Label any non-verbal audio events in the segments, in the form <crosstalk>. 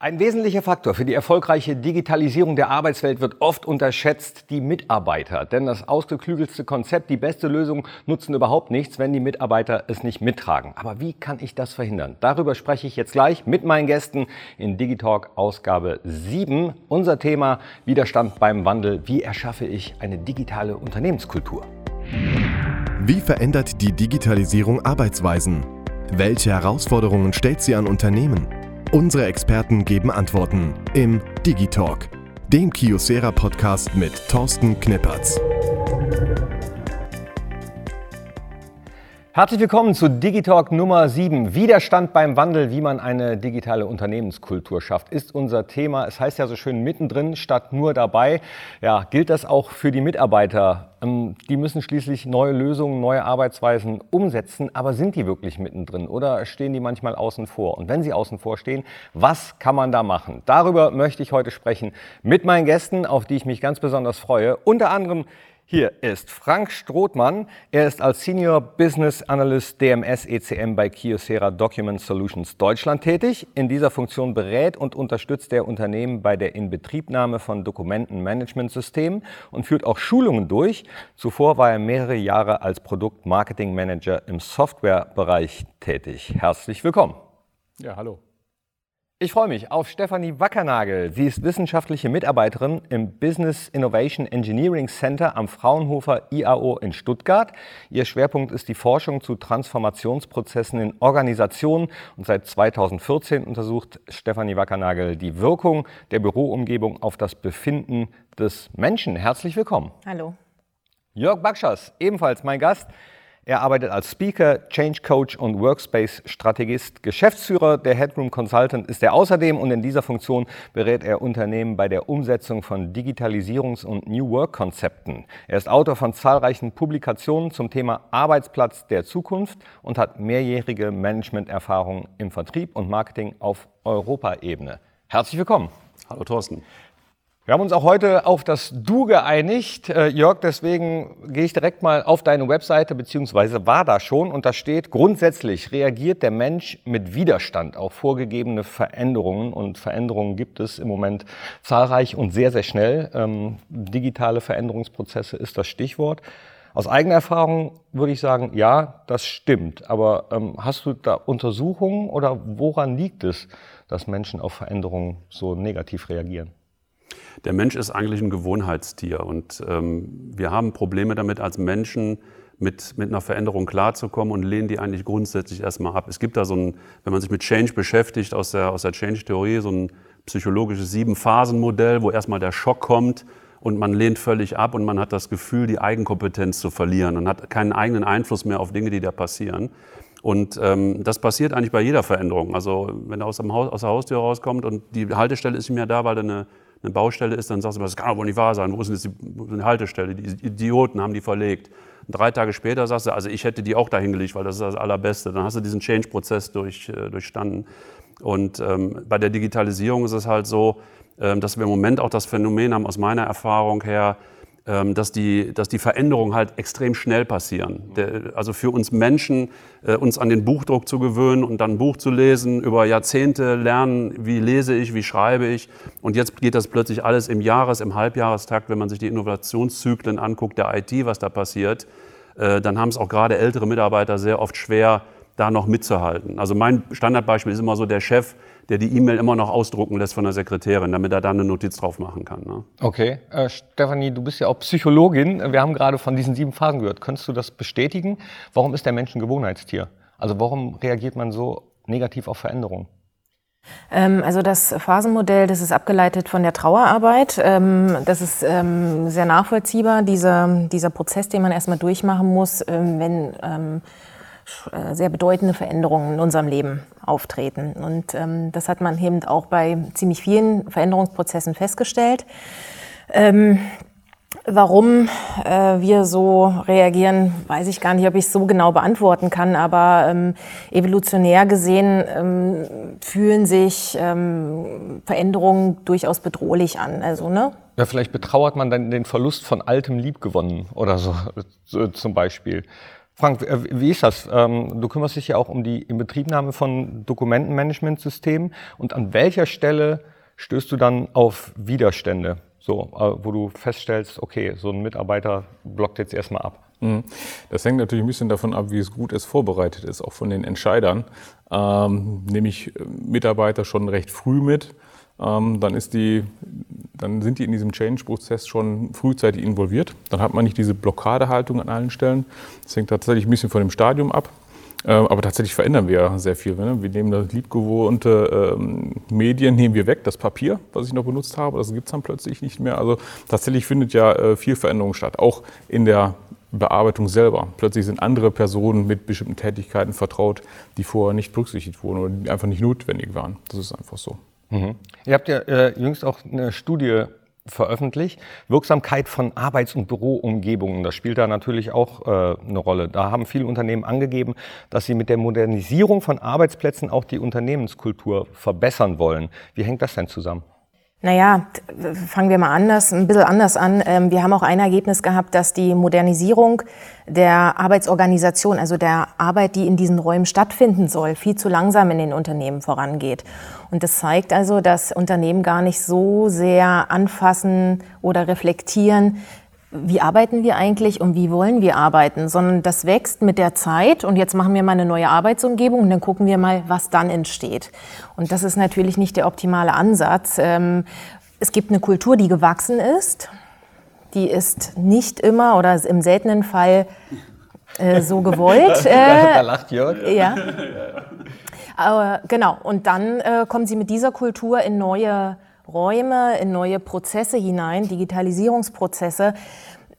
Ein wesentlicher Faktor für die erfolgreiche Digitalisierung der Arbeitswelt wird oft unterschätzt, die Mitarbeiter. Denn das ausgeklügelste Konzept, die beste Lösung nutzen überhaupt nichts, wenn die Mitarbeiter es nicht mittragen. Aber wie kann ich das verhindern? Darüber spreche ich jetzt gleich mit meinen Gästen in Digitalk Ausgabe 7. Unser Thema Widerstand beim Wandel. Wie erschaffe ich eine digitale Unternehmenskultur? Wie verändert die Digitalisierung Arbeitsweisen? Welche Herausforderungen stellt sie an Unternehmen? Unsere Experten geben Antworten im Digitalk, dem Kiosera Podcast mit Thorsten Knippertz. Herzlich willkommen zu Digitalk Nummer 7. Widerstand beim Wandel, wie man eine digitale Unternehmenskultur schafft, ist unser Thema. Es heißt ja so schön mittendrin statt nur dabei. Ja, gilt das auch für die Mitarbeiter? Ähm, die müssen schließlich neue Lösungen, neue Arbeitsweisen umsetzen. Aber sind die wirklich mittendrin oder stehen die manchmal außen vor? Und wenn sie außen vor stehen, was kann man da machen? Darüber möchte ich heute sprechen mit meinen Gästen, auf die ich mich ganz besonders freue. Unter anderem hier ist Frank Strothmann. Er ist als Senior Business Analyst DMS ECM bei Kyocera Document Solutions Deutschland tätig. In dieser Funktion berät und unterstützt er Unternehmen bei der Inbetriebnahme von Dokumentenmanagementsystemen und führt auch Schulungen durch. Zuvor war er mehrere Jahre als Produktmarketing Manager im Softwarebereich tätig. Herzlich willkommen. Ja, hallo. Ich freue mich auf Stefanie Wackernagel. Sie ist wissenschaftliche Mitarbeiterin im Business Innovation Engineering Center am Fraunhofer IAO in Stuttgart. Ihr Schwerpunkt ist die Forschung zu Transformationsprozessen in Organisationen und seit 2014 untersucht Stefanie Wackernagel die Wirkung der Büroumgebung auf das Befinden des Menschen. Herzlich willkommen. Hallo. Jörg Bakschas, ebenfalls mein Gast. Er arbeitet als Speaker, Change Coach und Workspace-Strategist. Geschäftsführer der Headroom Consultant ist er außerdem und in dieser Funktion berät er Unternehmen bei der Umsetzung von Digitalisierungs- und New Work-Konzepten. Er ist Autor von zahlreichen Publikationen zum Thema Arbeitsplatz der Zukunft und hat mehrjährige Managementerfahrung im Vertrieb und Marketing auf Europaebene. Herzlich willkommen. Hallo Thorsten. Wir haben uns auch heute auf das Du geeinigt. Äh, Jörg, deswegen gehe ich direkt mal auf deine Webseite, beziehungsweise war da schon, und da steht, grundsätzlich reagiert der Mensch mit Widerstand auf vorgegebene Veränderungen. Und Veränderungen gibt es im Moment zahlreich und sehr, sehr schnell. Ähm, digitale Veränderungsprozesse ist das Stichwort. Aus eigener Erfahrung würde ich sagen, ja, das stimmt. Aber ähm, hast du da Untersuchungen oder woran liegt es, dass Menschen auf Veränderungen so negativ reagieren? Der Mensch ist eigentlich ein Gewohnheitstier und ähm, wir haben Probleme damit als Menschen mit, mit einer Veränderung klarzukommen und lehnen die eigentlich grundsätzlich erstmal ab. Es gibt da so ein, wenn man sich mit Change beschäftigt, aus der, aus der Change-Theorie, so ein psychologisches Sieben-Phasen-Modell, wo erstmal der Schock kommt und man lehnt völlig ab und man hat das Gefühl, die Eigenkompetenz zu verlieren und hat keinen eigenen Einfluss mehr auf Dinge, die da passieren. Und ähm, das passiert eigentlich bei jeder Veränderung. Also wenn er aus, dem Haus, aus der Haustür rauskommt und die Haltestelle ist nicht mehr da, weil da eine eine Baustelle ist, dann sagst du, das kann aber nicht wahr sein. Wo ist denn jetzt die Haltestelle? Die Idioten haben die verlegt. Und drei Tage später sagst du, also ich hätte die auch dahin gelegt, weil das ist das Allerbeste. Dann hast du diesen Change-Prozess durch, äh, durchstanden. Und ähm, bei der Digitalisierung ist es halt so, ähm, dass wir im Moment auch das Phänomen haben, aus meiner Erfahrung her, dass die, dass die Veränderungen halt extrem schnell passieren. Der, also für uns Menschen, äh, uns an den Buchdruck zu gewöhnen und dann ein Buch zu lesen, über Jahrzehnte lernen, wie lese ich, wie schreibe ich. Und jetzt geht das plötzlich alles im Jahres-, im Halbjahrestakt, wenn man sich die Innovationszyklen anguckt, der IT, was da passiert, äh, dann haben es auch gerade ältere Mitarbeiter sehr oft schwer, da noch mitzuhalten. Also mein Standardbeispiel ist immer so der Chef, der die E-Mail immer noch ausdrucken lässt von der Sekretärin, damit er da eine Notiz drauf machen kann. Ne? Okay. Äh, Stefanie, du bist ja auch Psychologin. Wir haben gerade von diesen sieben Phasen gehört. Könntest du das bestätigen? Warum ist der Mensch ein Gewohnheitstier? Also warum reagiert man so negativ auf Veränderungen? Ähm, also das Phasenmodell, das ist abgeleitet von der Trauerarbeit. Ähm, das ist ähm, sehr nachvollziehbar, dieser, dieser Prozess, den man erstmal durchmachen muss, wenn sehr bedeutende Veränderungen in unserem Leben auftreten. Und ähm, das hat man eben auch bei ziemlich vielen Veränderungsprozessen festgestellt. Ähm, warum äh, wir so reagieren, weiß ich gar nicht, ob ich es so genau beantworten kann, aber ähm, evolutionär gesehen ähm, fühlen sich ähm, Veränderungen durchaus bedrohlich an. Also, ne? Ja, vielleicht betrauert man dann den Verlust von altem Liebgewonnen oder so, so zum Beispiel. Frank, äh, wie ist das? Ähm, du kümmerst dich ja auch um die Inbetriebnahme von Dokumentenmanagementsystemen. Und an welcher Stelle stößt du dann auf Widerstände? So, äh, wo du feststellst, okay, so ein Mitarbeiter blockt jetzt erstmal ab. Mhm. Das hängt natürlich ein bisschen davon ab, wie es gut es vorbereitet ist, auch von den Entscheidern. Ähm, nehme ich äh, Mitarbeiter schon recht früh mit, ähm, dann, ist die, dann sind die in diesem Change-Prozess schon frühzeitig involviert. Dann hat man nicht diese Blockadehaltung an allen Stellen. Das hängt tatsächlich ein bisschen von dem Stadium ab. Ähm, aber tatsächlich verändern wir sehr viel. Ne? Wir nehmen das liebgewohnte ähm, Medien nehmen wir weg, das Papier, was ich noch benutzt habe, das gibt es dann plötzlich nicht mehr. Also tatsächlich findet ja äh, viel Veränderung statt, auch in der Bearbeitung selber. Plötzlich sind andere Personen mit bestimmten Tätigkeiten vertraut, die vorher nicht berücksichtigt wurden oder die einfach nicht notwendig waren. Das ist einfach so. Mhm. Ihr habt ja äh, jüngst auch eine Studie veröffentlicht. Wirksamkeit von Arbeits- und Büroumgebungen, das spielt da natürlich auch äh, eine Rolle. Da haben viele Unternehmen angegeben, dass sie mit der Modernisierung von Arbeitsplätzen auch die Unternehmenskultur verbessern wollen. Wie hängt das denn zusammen? Naja, fangen wir mal anders, ein bisschen anders an. Ähm, wir haben auch ein Ergebnis gehabt, dass die Modernisierung der Arbeitsorganisation, also der Arbeit, die in diesen Räumen stattfinden soll, viel zu langsam in den Unternehmen vorangeht. Und das zeigt also, dass Unternehmen gar nicht so sehr anfassen oder reflektieren, wie arbeiten wir eigentlich und wie wollen wir arbeiten, sondern das wächst mit der Zeit und jetzt machen wir mal eine neue Arbeitsumgebung und dann gucken wir mal, was dann entsteht. Und das ist natürlich nicht der optimale Ansatz. Ähm, es gibt eine Kultur, die gewachsen ist. Die ist nicht immer oder im seltenen Fall äh, so gewollt. <laughs> Äh, da lacht Jörg. Ja. Aber, genau. Und dann äh, kommen sie mit dieser Kultur in neue Räume, in neue Prozesse hinein, Digitalisierungsprozesse,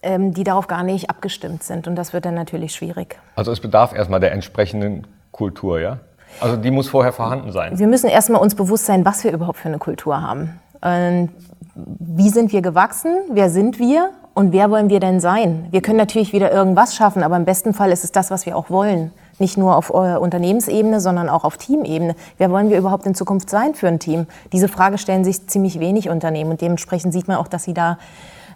ähm, die darauf gar nicht abgestimmt sind. Und das wird dann natürlich schwierig. Also es bedarf erstmal der entsprechenden Kultur, ja? Also die muss vorher vorhanden sein. Wir müssen erstmal uns bewusst sein, was wir überhaupt für eine Kultur haben. Und wie sind wir gewachsen? Wer sind wir? Und wer wollen wir denn sein? Wir können natürlich wieder irgendwas schaffen, aber im besten Fall ist es das, was wir auch wollen. Nicht nur auf äh, Unternehmensebene, sondern auch auf Teamebene. Wer wollen wir überhaupt in Zukunft sein für ein Team? Diese Frage stellen sich ziemlich wenig Unternehmen und dementsprechend sieht man auch, dass sie da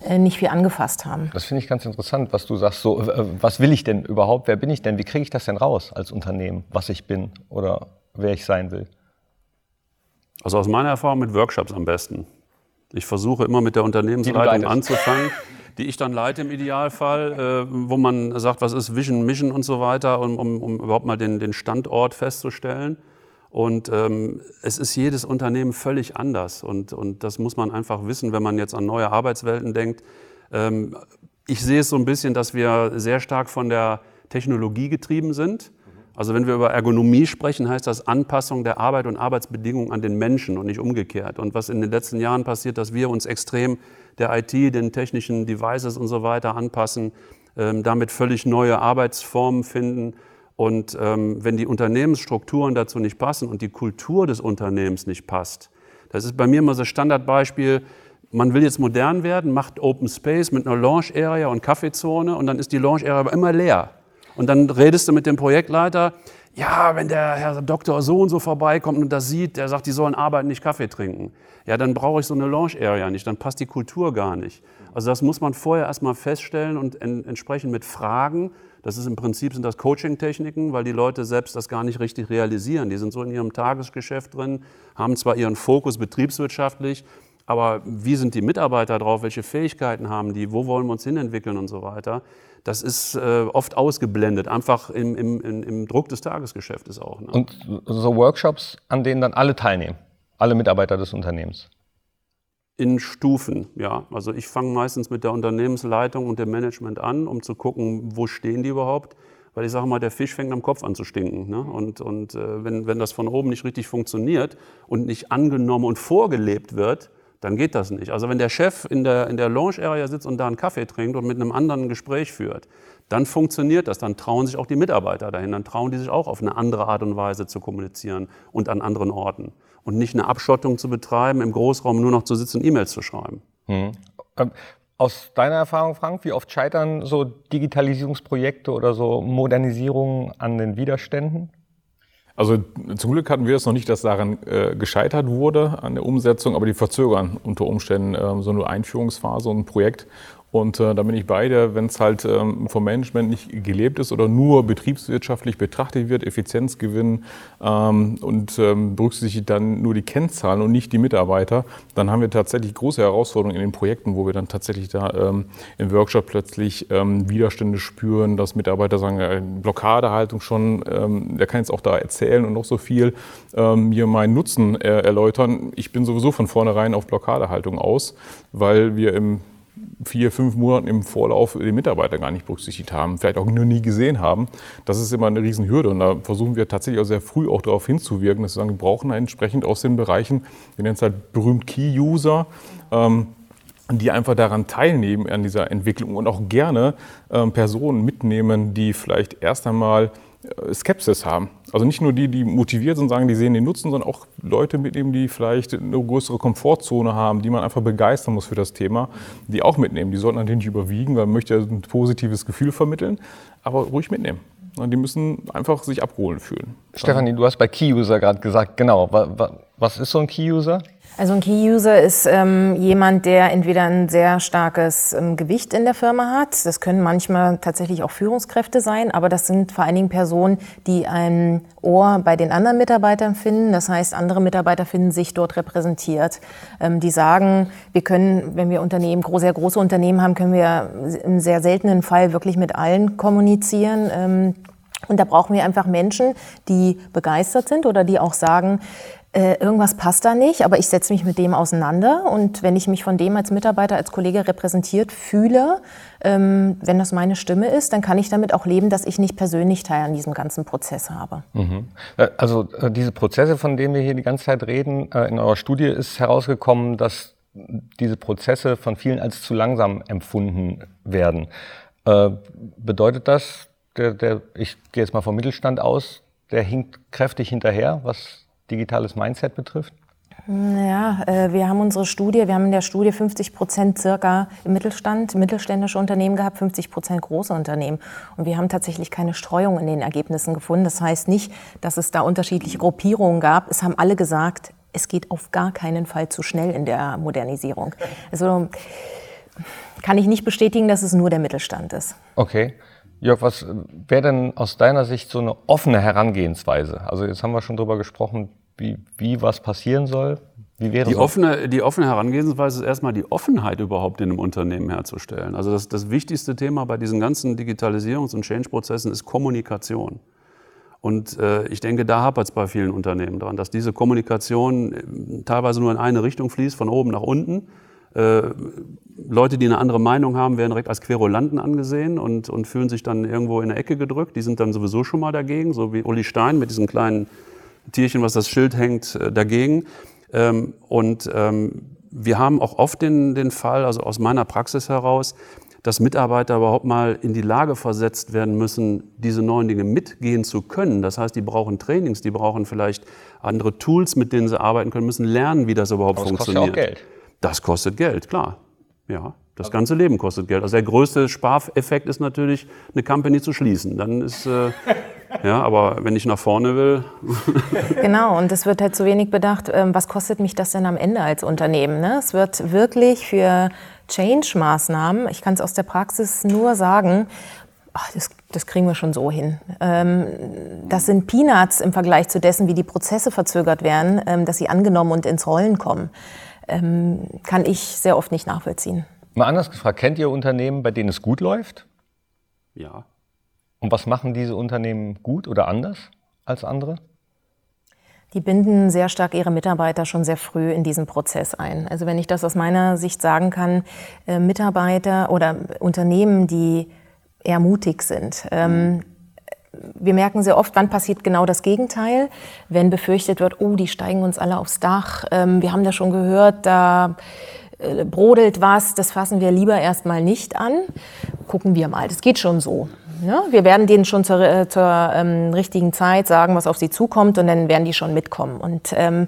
äh, nicht viel angefasst haben. Das finde ich ganz interessant, was du sagst. So, äh, was will ich denn überhaupt? Wer bin ich denn? Wie kriege ich das denn raus als Unternehmen, was ich bin oder wer ich sein will? Also aus meiner Erfahrung mit Workshops am besten. Ich versuche immer mit der Unternehmensleitung anzufangen. <laughs> die ich dann leite im Idealfall, äh, wo man sagt, was ist Vision, Mission und so weiter, um, um, um überhaupt mal den, den Standort festzustellen. Und ähm, es ist jedes Unternehmen völlig anders. Und, und das muss man einfach wissen, wenn man jetzt an neue Arbeitswelten denkt. Ähm, ich sehe es so ein bisschen, dass wir sehr stark von der Technologie getrieben sind. Also wenn wir über Ergonomie sprechen, heißt das Anpassung der Arbeit und Arbeitsbedingungen an den Menschen und nicht umgekehrt. Und was in den letzten Jahren passiert, dass wir uns extrem der IT, den technischen Devices und so weiter anpassen, ähm, damit völlig neue Arbeitsformen finden. Und ähm, wenn die Unternehmensstrukturen dazu nicht passen und die Kultur des Unternehmens nicht passt, das ist bei mir immer so Standardbeispiel, man will jetzt modern werden, macht Open Space mit einer Launch Area und Kaffeezone und dann ist die Launch Area aber immer leer. Und dann redest du mit dem Projektleiter, ja, wenn der Herr Doktor so und so vorbeikommt und das sieht, der sagt, die sollen arbeiten, nicht Kaffee trinken. Ja, dann brauche ich so eine Launch Area nicht, dann passt die Kultur gar nicht. Also das muss man vorher erstmal feststellen und en entsprechend mit Fragen. Das ist im Prinzip sind das Coaching-Techniken, weil die Leute selbst das gar nicht richtig realisieren. Die sind so in ihrem Tagesgeschäft drin, haben zwar ihren Fokus betriebswirtschaftlich, aber wie sind die Mitarbeiter drauf? Welche Fähigkeiten haben die? Wo wollen wir uns hinentwickeln und so weiter? das ist äh, oft ausgeblendet, einfach im, im, im, Druck des Tagesgeschäftes auch. Ne? Und so Workshops, an denen dann alle teilnehmen, alle Mitarbeiter des Unternehmens? In Stufen, ja. Also ich fange meistens mit der Unternehmensleitung und dem Management an, um zu gucken, wo stehen die überhaupt. Weil ich sage mal, der Fisch fängt am Kopf an zu stinken. Ne? Und, und äh, wenn, wenn das von oben nicht richtig funktioniert und nicht angenommen und vorgelebt wird, dann geht das nicht. Also wenn der Chef in der, in der Lounge-Area sitzt und da einen Kaffee trinkt und mit einem anderen ein Gespräch führt, dann funktioniert das. Dann trauen sich auch die Mitarbeiter dahin. Dann trauen die sich auch auf eine andere Art und Weise zu kommunizieren und an anderen Orten. Und nicht eine Abschottung zu betreiben, im Großraum nur noch zu sitzen und E-Mails zu schreiben. Mhm. Aus deiner Erfahrung, Frank, wie oft scheitern so Digitalisierungsprojekte oder so Modernisierungen an den Widerständen? Also zum Glück hatten wir es noch nicht, dass daran äh, gescheitert wurde an der Umsetzung, aber die verzögern unter Umständen äh, so eine Einführungsphase und ein Projekt. Und äh, da bin ich beide, wenn es halt ähm, vom Management nicht gelebt ist oder nur betriebswirtschaftlich betrachtet wird, Effizienzgewinn ähm, und ähm, berücksichtigt dann nur die Kennzahlen und nicht die Mitarbeiter, dann haben wir tatsächlich große Herausforderungen in den Projekten, wo wir dann tatsächlich da ähm, im Workshop plötzlich ähm, Widerstände spüren, dass Mitarbeiter sagen, äh, Blockadehaltung schon, ähm, der kann jetzt auch da erzählen und noch so viel ähm, mir meinen Nutzen äh, erläutern. Ich bin sowieso von vornherein auf Blockadehaltung aus, weil wir im vier, fünf Monaten im Vorlauf den Mitarbeiter gar nicht berücksichtigt haben, vielleicht auch nur nie gesehen haben. Das ist immer eine Riesenhürde und da versuchen wir tatsächlich auch sehr früh auch darauf hinzuwirken, dass wir sagen, wir brauchen entsprechend aus den Bereichen, wir nennen es halt berühmt Key-User, ähm, die einfach daran teilnehmen an dieser Entwicklung und auch gerne ähm, Personen mitnehmen, die vielleicht erst einmal äh, Skepsis haben. Also nicht nur die, die motiviert sind, sagen, die sehen den Nutzen, sondern auch Leute mitnehmen, die vielleicht eine größere Komfortzone haben, die man einfach begeistern muss für das Thema, die auch mitnehmen. Die sollten natürlich nicht überwiegen, weil man möchte ein positives Gefühl vermitteln, aber ruhig mitnehmen. Die müssen einfach sich abgeholt fühlen. Stefanie, du hast bei Key-User gerade gesagt, genau. Was ist so ein Key-User? Also ein Key-User ist ähm, jemand, der entweder ein sehr starkes ähm, Gewicht in der Firma hat. Das können manchmal tatsächlich auch Führungskräfte sein, aber das sind vor allen Dingen Personen, die ein Ohr bei den anderen Mitarbeitern finden. Das heißt, andere Mitarbeiter finden sich dort repräsentiert. Ähm, die sagen, wir können, wenn wir Unternehmen, sehr große Unternehmen haben, können wir im sehr seltenen Fall wirklich mit allen kommunizieren. Ähm, und da brauchen wir einfach Menschen, die begeistert sind oder die auch sagen, äh, irgendwas passt da nicht, aber ich setze mich mit dem auseinander und wenn ich mich von dem als Mitarbeiter, als Kollege repräsentiert fühle, ähm, wenn das meine Stimme ist, dann kann ich damit auch leben, dass ich nicht persönlich Teil an diesem ganzen Prozess habe. Mhm. Äh, also äh, diese Prozesse, von denen wir hier die ganze Zeit reden, in eurer Studie ist herausgekommen, dass diese Prozesse von vielen als zu langsam empfunden werden. Bedeutet das, der, der, ich gehe jetzt mal vom Mittelstand aus, der hinkt kräftig hinterher, was digitales Mindset betrifft? Ja, äh, wir haben unsere Studie, wir haben in der Studie 50 Prozent circa im Mittelstand, mittelständische Unternehmen gehabt, 50 Prozent große Unternehmen. Und wir haben tatsächlich keine Streuung in den Ergebnissen gefunden. Das heißt nicht, dass es da unterschiedliche Gruppierungen gab. Es haben alle gesagt, es geht auf gar keinen Fall zu schnell in der Modernisierung. Also kann ich nicht bestätigen, dass es nur der Mittelstand ist. Okay. Jörg, was wäre denn aus deiner Sicht so eine offene Herangehensweise? Also jetzt haben wir schon darüber gesprochen, wie, wie was passieren soll. Wie wäre die, so? offene, die offene Herangehensweise ist erstmal die Offenheit überhaupt in einem Unternehmen herzustellen. Also das, das wichtigste Thema bei diesen ganzen Digitalisierungs- und Change-Prozessen ist Kommunikation. Und äh, ich denke, da hapert es bei vielen Unternehmen dran, dass diese Kommunikation äh, teilweise nur in eine Richtung fließt, von oben nach unten. Äh, Leute, die eine andere Meinung haben, werden direkt als Querulanten angesehen und, und fühlen sich dann irgendwo in der Ecke gedrückt. Die sind dann sowieso schon mal dagegen, so wie Uli Stein mit diesem kleinen Tierchen, was das Schild hängt, äh, dagegen. Ähm, und ähm, wir haben auch oft den, den Fall, also aus meiner Praxis heraus, dass Mitarbeiter überhaupt mal in die Lage versetzt werden müssen, diese neuen Dinge mitgehen zu können. Das heißt, die brauchen Trainings, die brauchen vielleicht andere Tools, mit denen sie arbeiten können, müssen lernen, wie das überhaupt das funktioniert. Kostet auch Geld. Das kostet Geld, klar. Ja, das ganze Leben kostet Geld. Also der größte Spareffekt ist natürlich, eine Company zu schließen. Dann ist äh, <laughs> ja, aber wenn ich nach vorne will. <laughs> genau, und es wird halt zu wenig bedacht, ähm, was kostet mich das denn am Ende als Unternehmen? Ne? Es wird wirklich für Change-Maßnahmen, ich kann es aus der Praxis nur sagen, ach, das, das, kriegen wir schon so hin. Ähm, das sind Peanuts im Vergleich zu dessen, wie die Prozesse verzögert werden, ähm, dass sie angenommen und ins Rollen kommen ähm, kann ich sehr oft nicht nachvollziehen. Mal anders gefragt, kennt ihr Unternehmen, bei denen es gut läuft? Ja. Und was machen diese Unternehmen gut oder anders als andere? Die binden sehr stark ihre Mitarbeiter schon sehr früh in diesen Prozess ein. Also wenn ich das aus meiner Sicht sagen kann, äh, Mitarbeiter oder Unternehmen, die eher mutig sind, ähm, wir merken sehr oft, wann passiert genau das Gegenteil, wenn befürchtet wird, oh, die steigen uns alle aufs Dach. Ähm, wir haben da schon gehört, da äh, brodelt was, das fassen wir lieber erstmal nicht an. Gucken wir mal, das geht schon so. Ja, wir werden denen schon zur, äh, zur ähm, richtigen Zeit sagen, was auf sie zukommt und dann werden die schon mitkommen. Und ähm,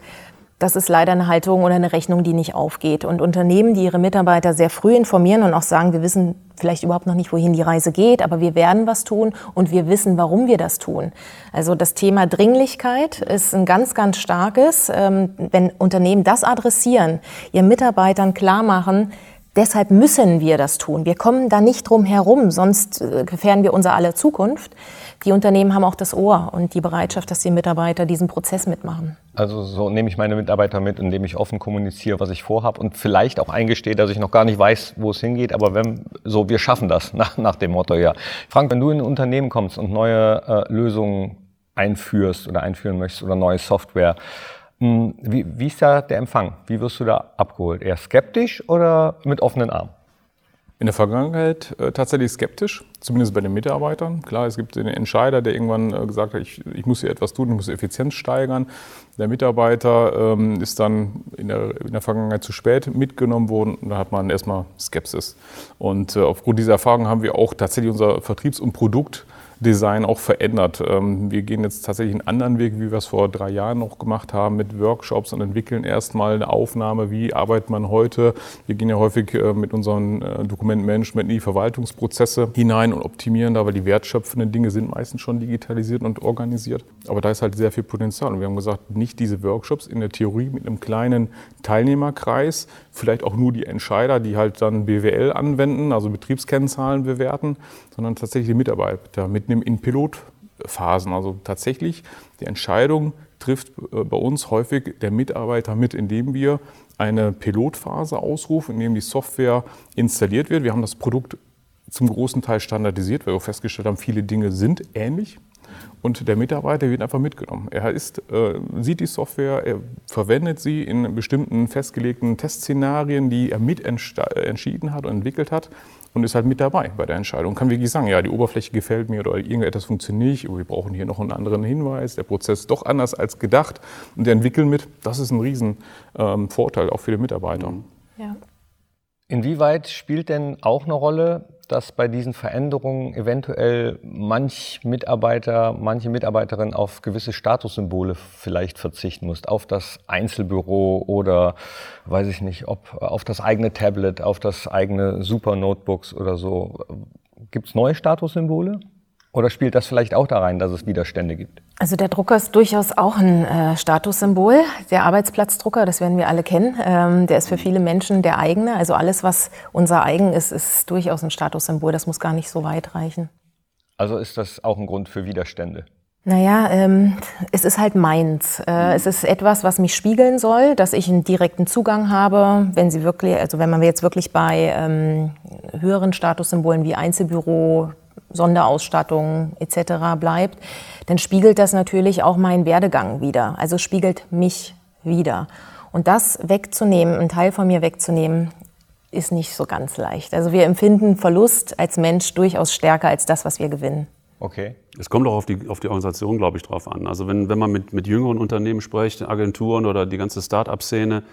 das ist leider eine Haltung oder eine Rechnung, die nicht aufgeht. Und Unternehmen, die ihre Mitarbeiter sehr früh informieren und auch sagen, wir wissen vielleicht überhaupt noch nicht, wohin die Reise geht, aber wir werden was tun und wir wissen, warum wir das tun. Also das Thema Dringlichkeit ist ein ganz, ganz starkes. Ähm, wenn Unternehmen das adressieren, ihren Mitarbeitern klar machen, deshalb müssen wir das tun. Wir kommen da nicht drum herum, sonst äh, gefährden wir unser aller Zukunft. Die Unternehmen haben auch das Ohr und die Bereitschaft, dass die Mitarbeiter diesen Prozess mitmachen. Also so nehme ich meine Mitarbeiter mit, indem ich offen kommuniziere, was ich vorhabe und vielleicht auch eingestehe, dass ich noch gar nicht weiß, wo es hingeht. Aber wenn so, wir schaffen das <laughs> nach, nach dem Motto, ja. Frank, wenn du in ein Unternehmen kommst und neue äh, Lösungen einführst oder einführen möchtest oder neue Software, wie, wie ist da der Empfang? Wie wirst du da abgeholt? Eher skeptisch oder mit offenen Armen? In der Vergangenheit äh, tatsächlich skeptisch, zumindest bei den Mitarbeitern. Klar, es gibt den Entscheider, der irgendwann äh, gesagt hat, ich, ich, muss hier etwas tun, ich muss Effizienz steigern. Der Mitarbeiter ähm, ist dann in der, in der, Vergangenheit zu spät mitgenommen worden und da hat man erstmal Skepsis. Und äh, aufgrund dieser Erfahrung haben wir auch tatsächlich unser Vertriebs- und Produkt Design auch verändert. Ähm, wir gehen jetzt tatsächlich einen anderen Weg, wie wir es vor drei Jahren noch gemacht haben, mit Workshops und entwickeln erstmal eine Aufnahme, wie arbeitet man heute. Wir gehen ja häufig äh, mit unserem äh, Dokumentmanagement in die Verwaltungsprozesse hinein und optimieren da, weil die wertschöpfenden Dinge sind meistens schon digitalisiert und organisiert. Aber da ist halt sehr viel Potenzial. Und wir haben gesagt, nicht diese Workshops in der Theorie mit einem kleinen Teilnehmerkreis, vielleicht auch nur die Entscheider, die halt dann BWL anwenden, also Betriebskennzahlen bewerten, sondern tatsächlich die Mitarbeiter mitnehmen in Pilotphasen. Also tatsächlich die Entscheidung trifft äh, bei uns häufig der Mitarbeiter mit, indem wir eine Pilotphase ausrufen, in dem die Software installiert wird. Wir haben das Produkt zum großen Teil standardisiert, weil wir festgestellt haben, viele Dinge sind ähnlich. Und der Mitarbeiter wird einfach mitgenommen. Er ist, äh, sieht die Software, er verwendet sie in bestimmten festgelegten Testszenarien, die er mit entschieden hat und entwickelt hat und ist halt mit dabei bei der Entscheidung. Kann wirklich sagen, ja, die Oberfläche gefällt mir oder irgendetwas funktioniert nicht, wir brauchen hier noch einen anderen Hinweis, der Prozess ist doch anders als gedacht und der entwickeln mit. Das ist ein Riesenvorteil ähm, auch für die Mitarbeiter. Ja. Inwieweit spielt denn auch eine Rolle, dass bei diesen Veränderungen eventuell manch Mitarbeiter, manche Mitarbeiterin auf gewisse Statussymbole vielleicht verzichten muss, auf das Einzelbüro oder weiß ich nicht, ob auf das eigene Tablet, auf das eigene Super Notebooks oder so. Gibt es neue Statussymbole? Oder spielt das vielleicht auch da rein, dass es Widerstände gibt? Also der Drucker ist durchaus auch ein äh, Statussymbol. Der Arbeitsplatzdrucker, das werden wir alle kennen, ähm, der ist für viele Menschen der eigene. Also alles, was unser eigen ist, ist durchaus ein Statussymbol. Das muss gar nicht so weit reichen. Also ist das auch ein Grund für Widerstände? Naja, ähm, es ist halt meins. Äh, es ist etwas, was mich spiegeln soll, dass ich einen direkten Zugang habe. Wenn Sie wirklich, also wenn man jetzt wirklich bei ähm, höheren Statussymbolen wie Einzelbüro, Sonderausstattung etc. bleibt, dann spiegelt das natürlich auch meinen Werdegang wieder. Also spiegelt mich wieder. Und das wegzunehmen, einen Teil von mir wegzunehmen, ist nicht so ganz leicht. Also wir empfinden Verlust als Mensch durchaus stärker als das, was wir gewinnen. Okay. Es kommt auch auf die, auf die Organisation, glaube ich, drauf an. Also wenn, wenn man mit, mit jüngeren Unternehmen spricht, Agenturen oder die ganze Start-up-Szene,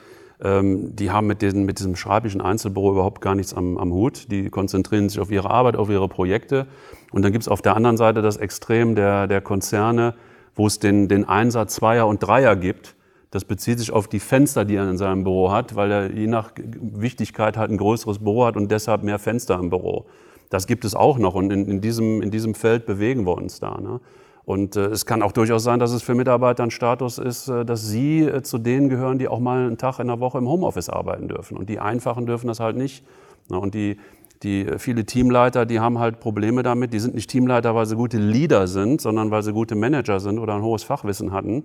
ähm, die haben mit, den, mit diesem schreibischen Einzelbüro überhaupt gar nichts am, am Hut. Die konzentrieren sich auf ihre Arbeit, auf ihre Projekte. Und dann gibt es auf der anderen Seite das Extrem der, der Konzerne, wo es den, den Einsatz Zweier und Dreier gibt. Das bezieht sich auf die Fenster, die er in seinem Büro hat, weil er je nach Wichtigkeit halt ein größeres Büro hat und deshalb mehr Fenster im Büro. Das gibt es auch noch und in, in, diesem, in diesem Feld bewegen wir uns da. Ne? Und äh, es kann auch durchaus sein, dass es für Mitarbeiter ein Status ist, äh, dass sie äh, zu denen gehören, die auch mal einen Tag in der Woche im Homeoffice arbeiten dürfen. Und die Einfachen dürfen das halt nicht. Na, und die, die viele Teamleiter, die haben halt Probleme damit. Die sind nicht Teamleiter, weil sie gute Leader sind, sondern weil sie gute Manager sind oder ein hohes Fachwissen hatten.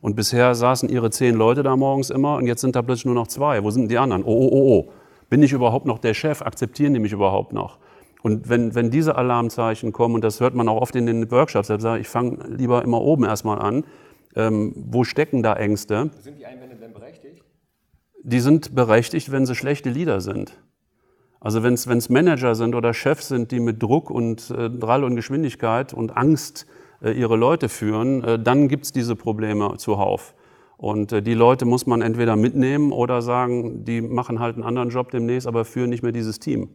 Und bisher saßen ihre zehn Leute da morgens immer und jetzt sind da plötzlich nur noch zwei. Wo sind die anderen? Oh, oh, oh, oh. Bin ich überhaupt noch der Chef? Akzeptieren die mich überhaupt noch? Und wenn, wenn diese Alarmzeichen kommen, und das hört man auch oft in den Workshops, ich sage, ich fange lieber immer oben erstmal an, ähm, wo stecken da Ängste? Sind die Einwände denn berechtigt? Die sind berechtigt, wenn sie schlechte Leader sind. Also wenn es Manager sind oder Chefs sind, die mit Druck und äh, Drall und Geschwindigkeit und Angst äh, ihre Leute führen, äh, dann gibt es diese Probleme zuhauf. Und äh, die Leute muss man entweder mitnehmen oder sagen, die machen halt einen anderen Job demnächst, aber führen nicht mehr dieses Team.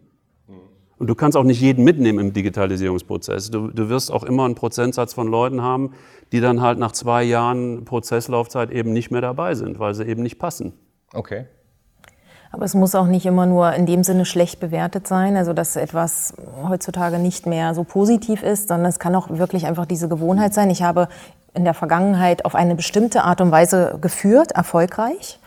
Und du kannst auch nicht jeden mitnehmen im Digitalisierungsprozess. Du, du wirst auch immer einen Prozentsatz von Leuten haben, die dann halt nach zwei Jahren Prozesslaufzeit eben nicht mehr dabei sind, weil sie eben nicht passen. Okay. Aber es muss auch nicht immer nur in dem Sinne schlecht bewertet sein, also dass etwas heutzutage nicht mehr so positiv ist, sondern es kann auch wirklich einfach diese Gewohnheit sein. Ich habe in der Vergangenheit auf eine bestimmte Art und Weise geführt, erfolgreich.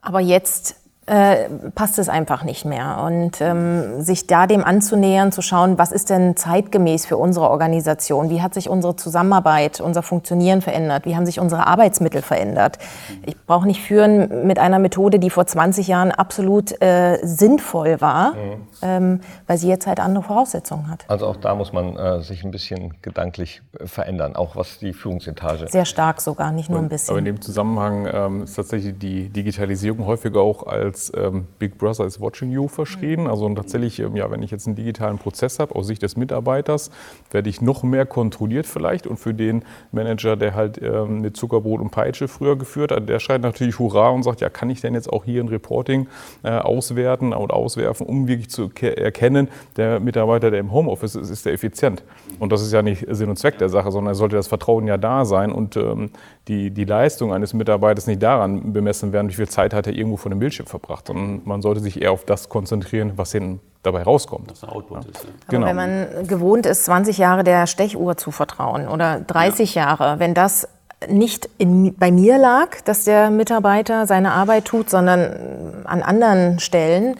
Aber jetzt äh, passt es einfach nicht mehr. Und ähm, sich da dem anzunähern, zu schauen, was ist denn zeitgemäß für unsere Organisation? Wie hat sich unsere Zusammenarbeit, unser Funktionieren verändert? Wie haben sich unsere Arbeitsmittel verändert? Ich brauche nicht führen mit einer Methode, die vor 20 Jahren absolut äh, sinnvoll war, mhm. ähm, weil sie jetzt halt andere Voraussetzungen hat. Also auch da muss man äh, sich ein bisschen gedanklich äh, verändern, auch was die Führungsetage. Sehr stark sogar, nicht nur ein bisschen. Aber in dem Zusammenhang ähm, ist tatsächlich die Digitalisierung häufig auch als als ähm, Big Brother is watching you verschrien. Also tatsächlich, ähm, ja, wenn ich jetzt einen digitalen Prozess habe, aus Sicht des Mitarbeiters, werde ich noch mehr kontrolliert vielleicht. Und für den Manager, der halt ähm, mit Zuckerbrot und Peitsche früher geführt hat, der schreit natürlich Hurra und sagt, ja, kann ich denn jetzt auch hier ein Reporting äh, auswerten und auswerfen, um wirklich zu erkennen, der Mitarbeiter, der im Homeoffice ist, ist der effizient. Und das ist ja nicht Sinn und Zweck der Sache, sondern es sollte das Vertrauen ja da sein und ähm, die, die Leistung eines Mitarbeiters nicht daran bemessen werden, wie viel Zeit hat er irgendwo vor dem Bildschirm verbracht, sondern man sollte sich eher auf das konzentrieren, was hinten dabei rauskommt. Das Output ja. ist. Ja. Genau. wenn man gewohnt ist, 20 Jahre der Stechuhr zu vertrauen oder 30 ja. Jahre, wenn das nicht in, bei mir lag, dass der Mitarbeiter seine Arbeit tut, sondern an anderen Stellen,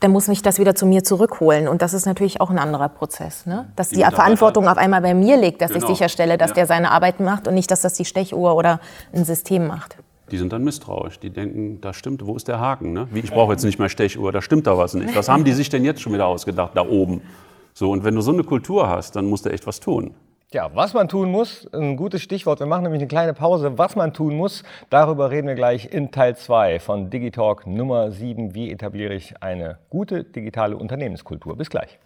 dann muss mich das wieder zu mir zurückholen. Und das ist natürlich auch ein anderer Prozess. Ne? Dass die, die Verantwortung auf einmal bei mir liegt, dass genau. ich sicherstelle, dass ja. der seine Arbeit macht und nicht, dass das die Stechuhr oder ein System macht. Die sind dann misstrauisch. Die denken, da stimmt, wo ist der Haken? Ne? Wie, ich brauche jetzt nicht mehr Stechuhr, da stimmt da was nicht. Was haben die sich denn jetzt schon wieder ausgedacht, da oben? So, und wenn du so eine Kultur hast, dann musst du echt was tun. Ja, was man tun muss, ein gutes Stichwort. Wir machen nämlich eine kleine Pause. Was man tun muss, darüber reden wir gleich in Teil 2 von Digitalk Nummer 7. Wie etabliere ich eine gute digitale Unternehmenskultur? Bis gleich.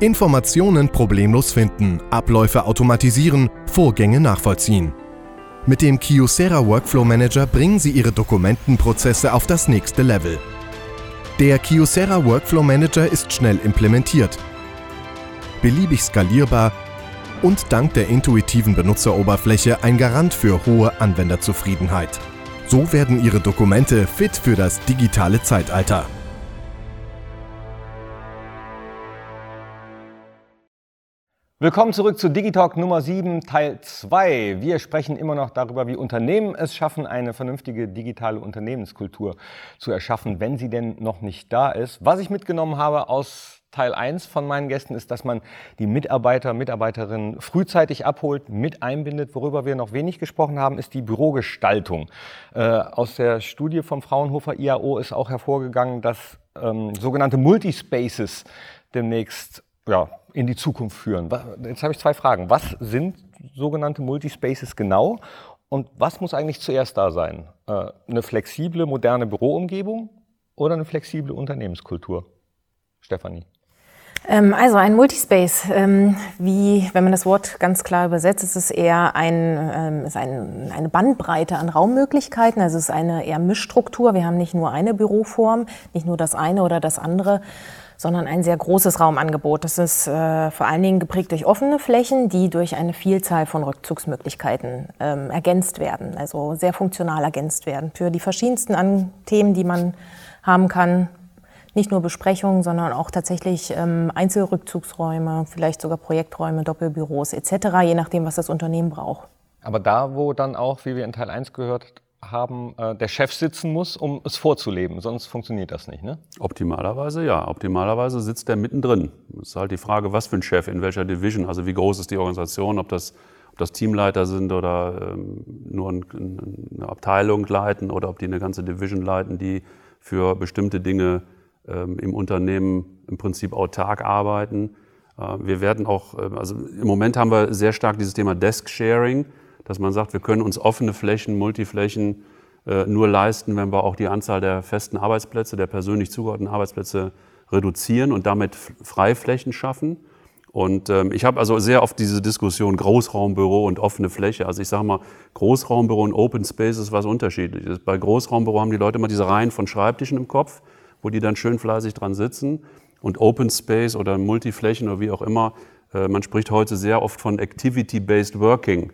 Informationen problemlos finden, Abläufe automatisieren, Vorgänge nachvollziehen. Mit dem Kyocera Workflow Manager bringen Sie Ihre Dokumentenprozesse auf das nächste Level. Der Kyocera Workflow Manager ist schnell implementiert beliebig skalierbar und dank der intuitiven Benutzeroberfläche ein Garant für hohe Anwenderzufriedenheit. So werden Ihre Dokumente fit für das digitale Zeitalter. Willkommen zurück zu Digitalk Nummer 7, Teil 2. Wir sprechen immer noch darüber, wie Unternehmen es schaffen, eine vernünftige digitale Unternehmenskultur zu erschaffen, wenn sie denn noch nicht da ist. Was ich mitgenommen habe aus Teil 1 von meinen Gästen ist, dass man die Mitarbeiter, Mitarbeiterinnen frühzeitig abholt, mit einbindet. Worüber wir noch wenig gesprochen haben, ist die Bürogestaltung. Äh, aus der Studie vom Fraunhofer IAO ist auch hervorgegangen, dass ähm, sogenannte Multispaces demnächst ja, in die Zukunft führen. Jetzt habe ich zwei Fragen. Was sind sogenannte Multispaces genau? Und was muss eigentlich zuerst da sein? Äh, eine flexible, moderne Büroumgebung oder eine flexible Unternehmenskultur? Stefanie. Ähm, also ein Multispace, ähm, wie, wenn man das Wort ganz klar übersetzt, ist es eher ein, ähm, ist ein, eine Bandbreite an Raummöglichkeiten. Also es ist eine eher Mischstruktur. Wir haben nicht nur eine Büroform, nicht nur das eine oder das andere, sondern ein sehr großes Raumangebot. Das ist äh, vor allen Dingen geprägt durch offene Flächen, die durch eine Vielzahl von Rückzugsmöglichkeiten ähm, ergänzt werden, also sehr funktional ergänzt werden für die verschiedensten an Themen, die man haben kann, nicht nur Besprechungen, sondern auch tatsächlich ähm, Einzelrückzugsräume, vielleicht sogar Projekträume, Doppelbüros etc., je nachdem, was das Unternehmen braucht. Aber da, wo dann auch, wie wir in Teil 1 gehört haben, äh, der Chef sitzen muss, um es vorzuleben, sonst funktioniert das nicht, ne? Optimalerweise ja. Optimalerweise sitzt der mittendrin. Es ist halt die Frage, was für ein Chef, in welcher Division, also wie groß ist die Organisation, ob das, ob das Teamleiter sind oder ähm, nur ein, eine Abteilung leiten oder ob die eine ganze Division leiten, die für bestimmte Dinge ähm, im Unternehmen im Prinzip autark arbeiten. Äh, wir werden auch, äh, also im Moment haben wir sehr stark dieses Thema Desk Sharing, dass man sagt, wir können uns offene Flächen, Multiflächen äh, nur leisten, wenn wir auch die Anzahl der festen Arbeitsplätze, der persönlich zugeordneten Arbeitsplätze reduzieren und damit Freiflächen schaffen. Und ähm, ich habe also sehr oft diese Diskussion Großraumbüro und offene Fläche. Also ich sage mal, Großraumbüro und Open Space ist was unterschiedliches. Bei Großraumbüro haben die Leute immer diese Reihen von Schreibtischen im Kopf wo die dann schön fleißig dran sitzen. Und Open Space oder Multiflächen oder wie auch immer, äh, man spricht heute sehr oft von Activity-Based Working.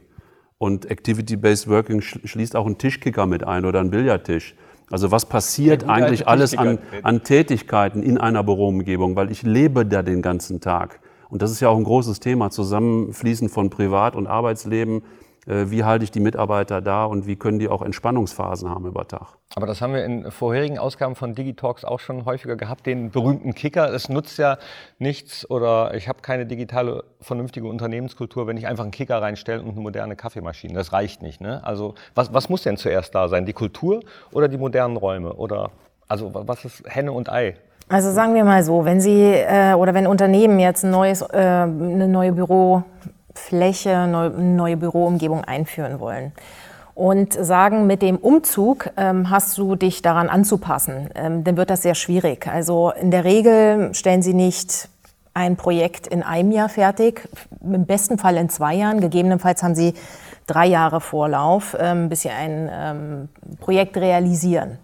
Und Activity-Based Working schließt auch einen Tischkicker mit ein oder einen Billardtisch. Also was passiert eigentlich alles an, an Tätigkeiten in einer Büroumgebung, weil ich lebe da den ganzen Tag. Und das ist ja auch ein großes Thema, Zusammenfließen von Privat- und Arbeitsleben. Äh, wie halte ich die Mitarbeiter da und wie können die auch Entspannungsphasen haben über Tag. Aber das haben wir in vorherigen Ausgaben von Digitalks auch schon häufiger gehabt, den berühmten Kicker. Es nutzt ja nichts oder ich habe keine digitale, vernünftige Unternehmenskultur, wenn ich einfach einen Kicker reinstelle und eine moderne Kaffeemaschine. Das reicht nicht. Ne? Also was, was muss denn zuerst da sein? Die Kultur oder die modernen Räume? Oder also was ist Henne und Ei? Also sagen wir mal so, wenn Sie äh, oder wenn Unternehmen jetzt ein neues, äh, eine neue Bürofläche, eine neue Büroumgebung einführen wollen und sagen, mit dem Umzug ähm, hast du dich daran anzupassen, ähm, dann wird das sehr schwierig. Also in der Regel stellen Sie nicht ein Projekt in einem Jahr fertig, im besten Fall in zwei Jahren. Gegebenenfalls haben Sie drei Jahre Vorlauf, ähm, bis Sie ein ähm, Projekt realisieren.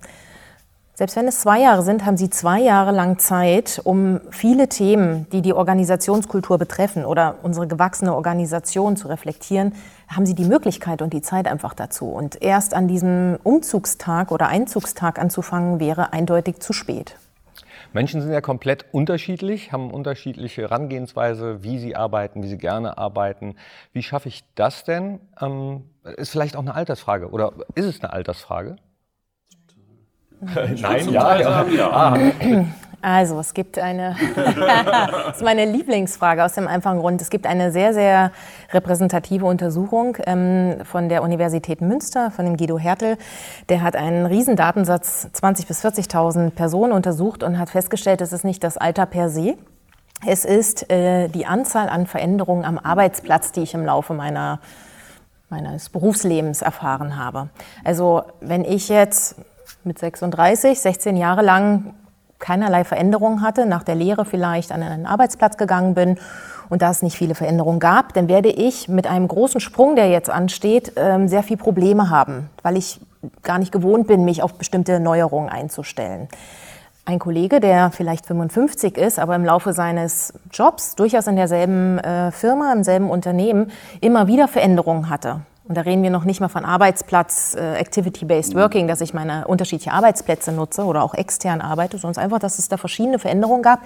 Selbst wenn es zwei Jahre sind, haben Sie zwei Jahre lang Zeit, um viele Themen, die die Organisationskultur betreffen oder unsere gewachsene Organisation zu reflektieren, haben Sie die Möglichkeit und die Zeit einfach dazu. Und erst an diesem Umzugstag oder Einzugstag anzufangen, wäre eindeutig zu spät. Menschen sind ja komplett unterschiedlich, haben unterschiedliche Herangehensweise, wie sie arbeiten, wie sie gerne arbeiten. Wie schaffe ich das denn? Ähm, ist vielleicht auch eine Altersfrage oder ist es eine Altersfrage? Nein, ja, ja. ja. Ah. Also, es gibt eine, <laughs> das ist meine Lieblingsfrage aus dem einfachen Grund. Es gibt eine sehr, sehr repräsentative Untersuchung ähm, von der Universität Münster, von dem Guido Hertel. Der hat einen riesen Datensatz, 20.000 bis 40.000 Personen untersucht und hat festgestellt, es ist nicht das Alter per se. Es ist äh, die Anzahl an Veränderungen am Arbeitsplatz, die ich im Laufe meiner meines Berufslebens erfahren habe. Also wenn ich jetzt mit 36, 16 Jahre lang keinerlei Veränderungen hatte, nach der Lehre vielleicht an einen Arbeitsplatz gegangen bin und da es nicht viele Veränderungen gab, dann werde ich mit einem großen Sprung, der jetzt ansteht, ähm, sehr viel Probleme haben, weil ich gar nicht gewohnt bin, mich auf bestimmte Neuerungen einzustellen. Ein Kollege, der vielleicht 55 ist, aber im Laufe seines Jobs durchaus in derselben äh, Firma, im selben Unternehmen immer wieder Veränderungen hatte und da reden wir noch nicht mal von Arbeitsplatz, äh, Activity-Based Working, dass ich meine unterschiedlichen Arbeitsplätze nutze oder auch extern arbeite, sondern einfach, dass es da verschiedene Veränderungen gab,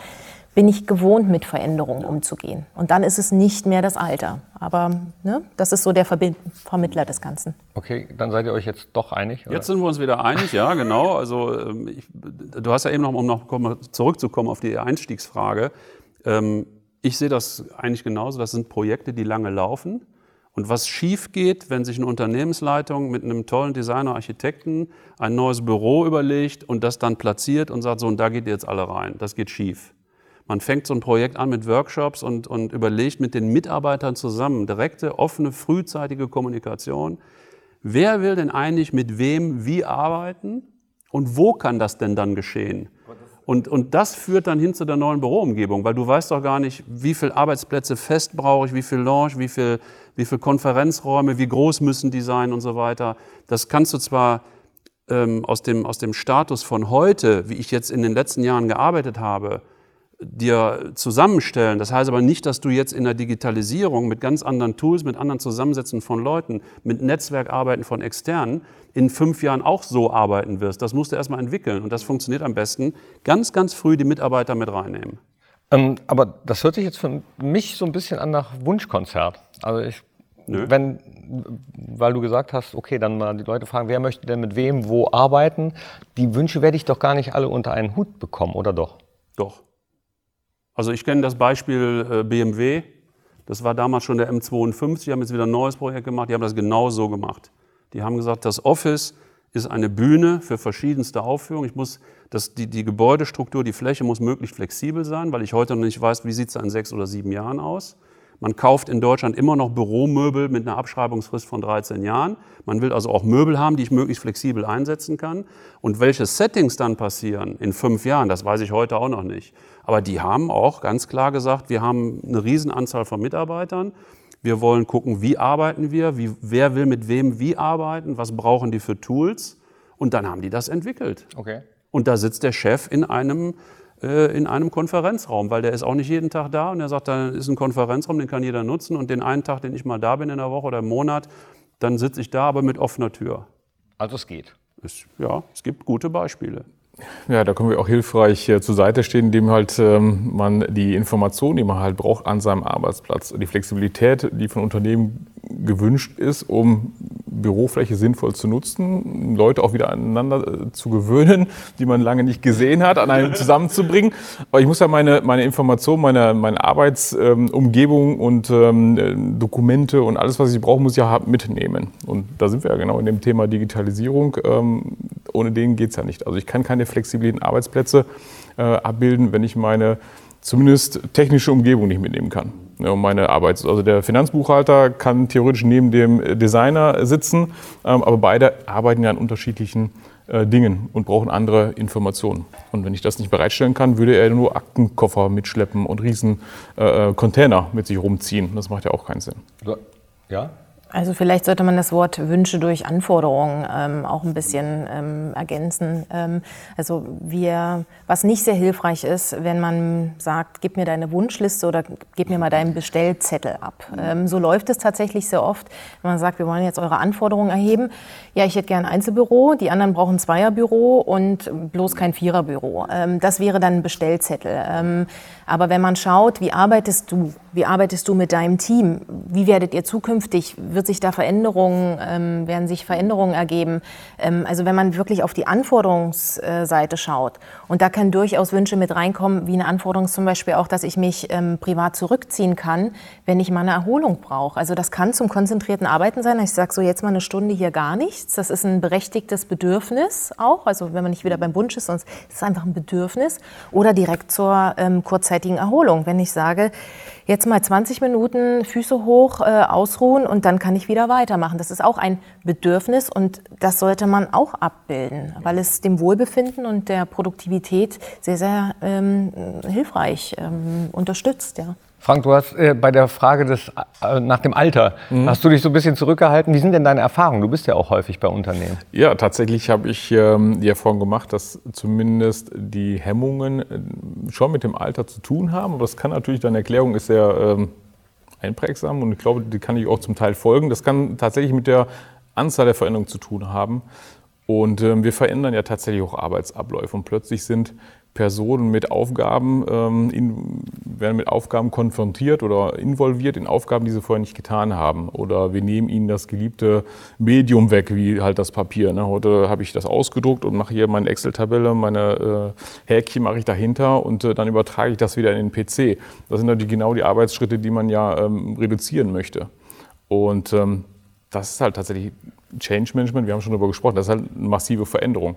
bin ich gewohnt, mit Veränderungen umzugehen. Und dann ist es nicht mehr das Alter. Aber ne, das ist so der Verbind Vermittler des Ganzen. Okay, dann seid ihr euch jetzt doch einig? Oder? Jetzt sind wir uns wieder einig, ja, genau. <laughs> Also ähm, ich, du hast ja eben noch, um noch zurückzukommen auf die Einstiegsfrage. Ähm, ich sehe das eigentlich genauso. Das sind Projekte, die lange laufen und was schief geht, wenn sich eine Unternehmensleitung mit einem tollen Designer, Architekten ein neues Büro überlegt und das dann platziert und sagt, so, und da geht ihr jetzt alle rein. Das geht schief. Man fängt so ein Projekt an mit Workshops und, und überlegt mit den Mitarbeitern zusammen, direkte, offene, frühzeitige Kommunikation. Wer will denn eigentlich mit wem wie arbeiten und wo kann das denn dann geschehen? Und, und das führt dann hin zu der neuen Büroumgebung, weil du weißt doch gar nicht, wie viele Arbeitsplätze fest brauche ich, wie viel Lounge, wie viel, wie viel Konferenzräume, wie groß müssen die sein und so weiter. Das kannst du zwar ähm, aus, dem, aus dem Status von heute, wie ich jetzt in den letzten Jahren gearbeitet habe, dir zusammenstellen. Das heißt aber nicht, dass du jetzt in der Digitalisierung mit ganz anderen Tools, mit anderen Zusammensätzen von Leuten, mit Netzwerkarbeiten von externen in fünf Jahren auch so arbeiten wirst. Das musst du erstmal entwickeln und das funktioniert am besten. Ganz, ganz früh die Mitarbeiter mit reinnehmen. Ähm, aber das hört sich jetzt für mich so ein bisschen an nach Wunschkonzert. Also ich, Nö. wenn, weil du gesagt hast, okay, dann mal die Leute fragen, wer möchte denn mit wem wo arbeiten? Die Wünsche werde ich doch gar nicht alle unter einen Hut bekommen, oder doch? Doch. Also ich kenne das Beispiel äh, BMW. Das war damals schon der M52. Die haben jetzt wieder ein neues Projekt gemacht. Die haben das genau so gemacht. Die haben gesagt, das Office ist eine Bühne für verschiedenste Aufführungen. Ich muss, das, die, die Gebäudestruktur, die Fläche muss möglichst flexibel sein, weil ich heute noch nicht weiß, wie sieht es in sechs oder sieben Jahren aus. Man kauft in Deutschland immer noch Büromöbel mit einer Abschreibungsfrist von 13 Jahren. Man will also auch Möbel haben, die ich möglichst flexibel einsetzen kann. Und welche Settings dann passieren in fünf Jahren, das weiß ich heute auch noch nicht. Aber die haben auch ganz klar gesagt, wir haben eine Riesenanzahl von Mitarbeitern. Wir wollen gucken, wie arbeiten wir, wie, wer will mit wem wie arbeiten, was brauchen die für Tools. Und dann haben die das entwickelt. Okay. Und da sitzt der Chef in einem, äh, in einem Konferenzraum, weil der ist auch nicht jeden Tag da und er sagt, da ist ein Konferenzraum, den kann jeder nutzen. Und den einen Tag, den ich mal da bin in der Woche oder im Monat, dann sitze ich da, aber mit offener Tür. Also es geht. Es, ja, es gibt gute Beispiele. Ja, da können wir auch hilfreich äh, zur Seite stehen, indem halt ähm, man die Informationen, die man halt braucht an seinem Arbeitsplatz, die Flexibilität, die von Unternehmen gewünscht ist, um Bürofläche sinnvoll zu nutzen, Leute auch wieder aneinander äh, zu gewöhnen, die man lange nicht gesehen hat, an einem zusammenzubringen. Aber ich muss ja meine, meine Informationen, meine, meine Arbeitsumgebung ähm, und ähm, Dokumente und alles, was ich brauche, muss ich ja mitnehmen. Und da sind wir ja genau in dem Thema Digitalisierung. Ähm, ohne den geht es ja nicht. Also ich kann keine flexibilen Arbeitsplätze äh, abbilden, wenn ich meine zumindest technische Umgebung nicht mitnehmen kann. Ja, meine Arbeit. Also der Finanzbuchhalter kann theoretisch neben dem Designer sitzen, ähm, aber beide arbeiten ja an unterschiedlichen äh, Dingen und brauchen andere Informationen. Und wenn ich das nicht bereitstellen kann, würde er nur Aktenkoffer mitschleppen und riesen äh, äh Container mit sich rumziehen. Das macht ja auch keinen Sinn. Ja, also vielleicht sollte man das Wort Wünsche durch Anforderungen ähm, auch ein bisschen ähm, ergänzen. Ähm, also wir, was nicht sehr hilfreich ist, wenn man sagt, gib mir deine Wunschliste oder gib mir mal deinen Bestellzettel ab. Ähm, so läuft es tatsächlich sehr oft, wenn man sagt, wir wollen jetzt eure Anforderungen erheben. Ja, ich hätte gern ein Einzelbüro, die anderen brauchen ein Zweierbüro und bloß kein Viererbüro. Ähm, das wäre dann ein Bestellzettel. Ähm, aber wenn man schaut, wie arbeitest du, wie arbeitest du mit deinem Team, wie werdet ihr zukünftig, wird sich da Veränderungen, ähm, werden sich Veränderungen ergeben? Ähm, also wenn man wirklich auf die Anforderungsseite schaut und da können durchaus Wünsche mit reinkommen, wie eine Anforderung zum Beispiel auch, dass ich mich ähm, privat zurückziehen kann, wenn ich mal eine Erholung brauche. Also das kann zum konzentrierten Arbeiten sein. Ich sage so jetzt mal eine Stunde hier gar nichts. Das ist ein berechtigtes Bedürfnis auch. Also wenn man nicht wieder beim Wunsch ist, sonst ist es einfach ein Bedürfnis. Oder direkt zur ähm, Kurzzeit kurzzeitigen Erholung. Wenn ich sage, jetzt mal 20 Minuten Füße hoch, äh, ausruhen und dann kann ich wieder weitermachen. Das ist auch ein Bedürfnis und das sollte man auch abbilden, weil es dem Wohlbefinden und der Produktivität sehr, sehr ähm, hilfreich ähm, unterstützt. Ja. Frank, du hast äh, bei der Frage des, äh, nach dem Alter, mhm. hast du dich so ein bisschen zurückgehalten. Wie sind denn deine Erfahrungen? Du bist ja auch häufig bei Unternehmen. Ja, tatsächlich habe ich ähm, die Erfahrung gemacht, dass zumindest die Hemmungen äh, schon mit dem Alter zu tun haben. Aber das kann natürlich, deine Erklärung ist sehr ähm, einprägsam und ich glaube, die kann ich auch zum Teil folgen. Das kann tatsächlich mit der Anzahl der Veränderungen zu tun haben. Und äh, wir verändern ja tatsächlich auch Arbeitsabläufe. Und plötzlich sind Personen mit Aufgaben, ähm, in, werden mit Aufgaben konfrontiert oder involviert in Aufgaben, die sie vorher nicht getan haben. Oder wir nehmen ihnen das geliebte Medium weg, wie halt das Papier. Ne? Heute habe ich das ausgedruckt und mache hier meine Excel-Tabelle, meine äh, Häkchen mache ich dahinter und äh, dann übertrage ich das wieder in den PC. Das sind natürlich genau die Arbeitsschritte, die man ja ähm, reduzieren möchte. Und ähm, das ist halt tatsächlich Change Management, wir haben schon darüber gesprochen, das ist halt eine massive Veränderung.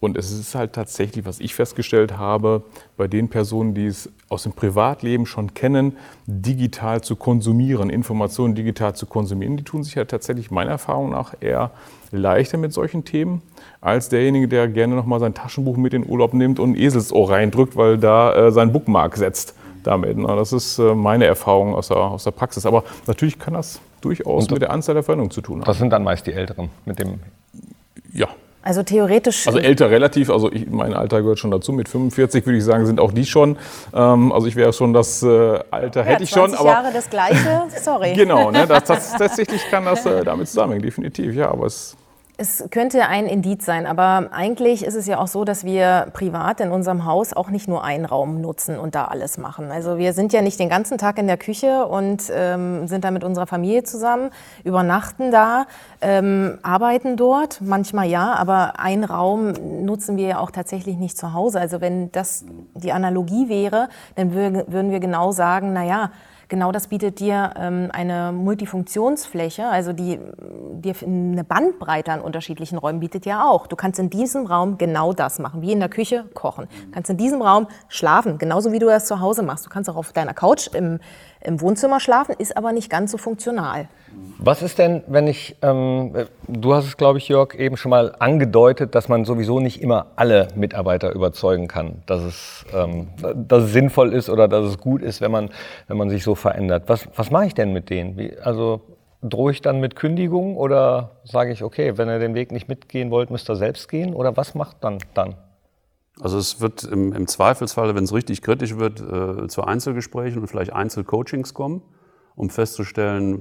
Und es ist halt tatsächlich, was ich festgestellt habe, bei den Personen, die es aus dem Privatleben schon kennen, digital zu konsumieren, Informationen digital zu konsumieren, die tun sich ja tatsächlich meiner Erfahrung nach eher leichter mit solchen Themen, als derjenige, der gerne nochmal sein Taschenbuch mit in den Urlaub nimmt und ein Eselsohr reindrückt, weil da äh, sein Bookmark setzt damit. Na, das ist äh, meine Erfahrung aus der, aus der Praxis. Aber natürlich kann das durchaus mit der Anzahl der Veränderungen zu tun haben. Das sind dann meist die Älteren mit dem. Ja, also theoretisch. Also älter relativ, also ich, mein Alter gehört schon dazu. Mit 45 würde ich sagen, sind auch die schon. Ähm, also ich wäre schon das äh, Alter, hätte ja, ich schon. Aber Jahre das Gleiche, <laughs> sorry. genau, ne, das, das, tatsächlich kann das äh, damit zusammenhängen, definitiv. Ja, aber es es könnte ein Indiz sein, aber eigentlich ist es ja auch so, dass wir privat in unserem Haus auch nicht nur einen Raum nutzen und da alles machen. Also wir sind ja nicht den ganzen Tag in der Küche und ähm, sind da mit unserer Familie zusammen, übernachten da, ähm, arbeiten dort, manchmal ja, aber einen Raum nutzen wir ja auch tatsächlich nicht zu Hause. Also wenn das die Analogie wäre, dann würden wir genau sagen, na ja, Genau das bietet dir ähm, eine Multifunktionsfläche, also die dir eine Bandbreite an unterschiedlichen Räumen bietet ja auch. Du kannst in diesem Raum genau das machen, wie in der Küche kochen. Du kannst in diesem Raum schlafen, genauso wie du das zu Hause machst. Du kannst auch auf deiner Couch im, im Wohnzimmer schlafen, ist aber nicht ganz so funktional. Was ist denn, wenn ich, ähm, du hast es, glaube ich, Jörg, eben schon mal angedeutet, dass man sowieso nicht immer alle Mitarbeiter überzeugen kann, dass es, ähm, dass es sinnvoll ist oder dass es gut ist, wenn man, wenn man sich so verändert. Was, was mache ich denn mit denen? Wie, also drohe ich dann mit Kündigung oder sage ich, okay, wenn ihr den Weg nicht mitgehen wollt, müsst ihr selbst gehen? Oder was macht dann dann? Also es wird im, im Zweifelsfall, wenn es richtig kritisch wird, äh, zu Einzelgesprächen und vielleicht Einzelcoachings kommen um festzustellen,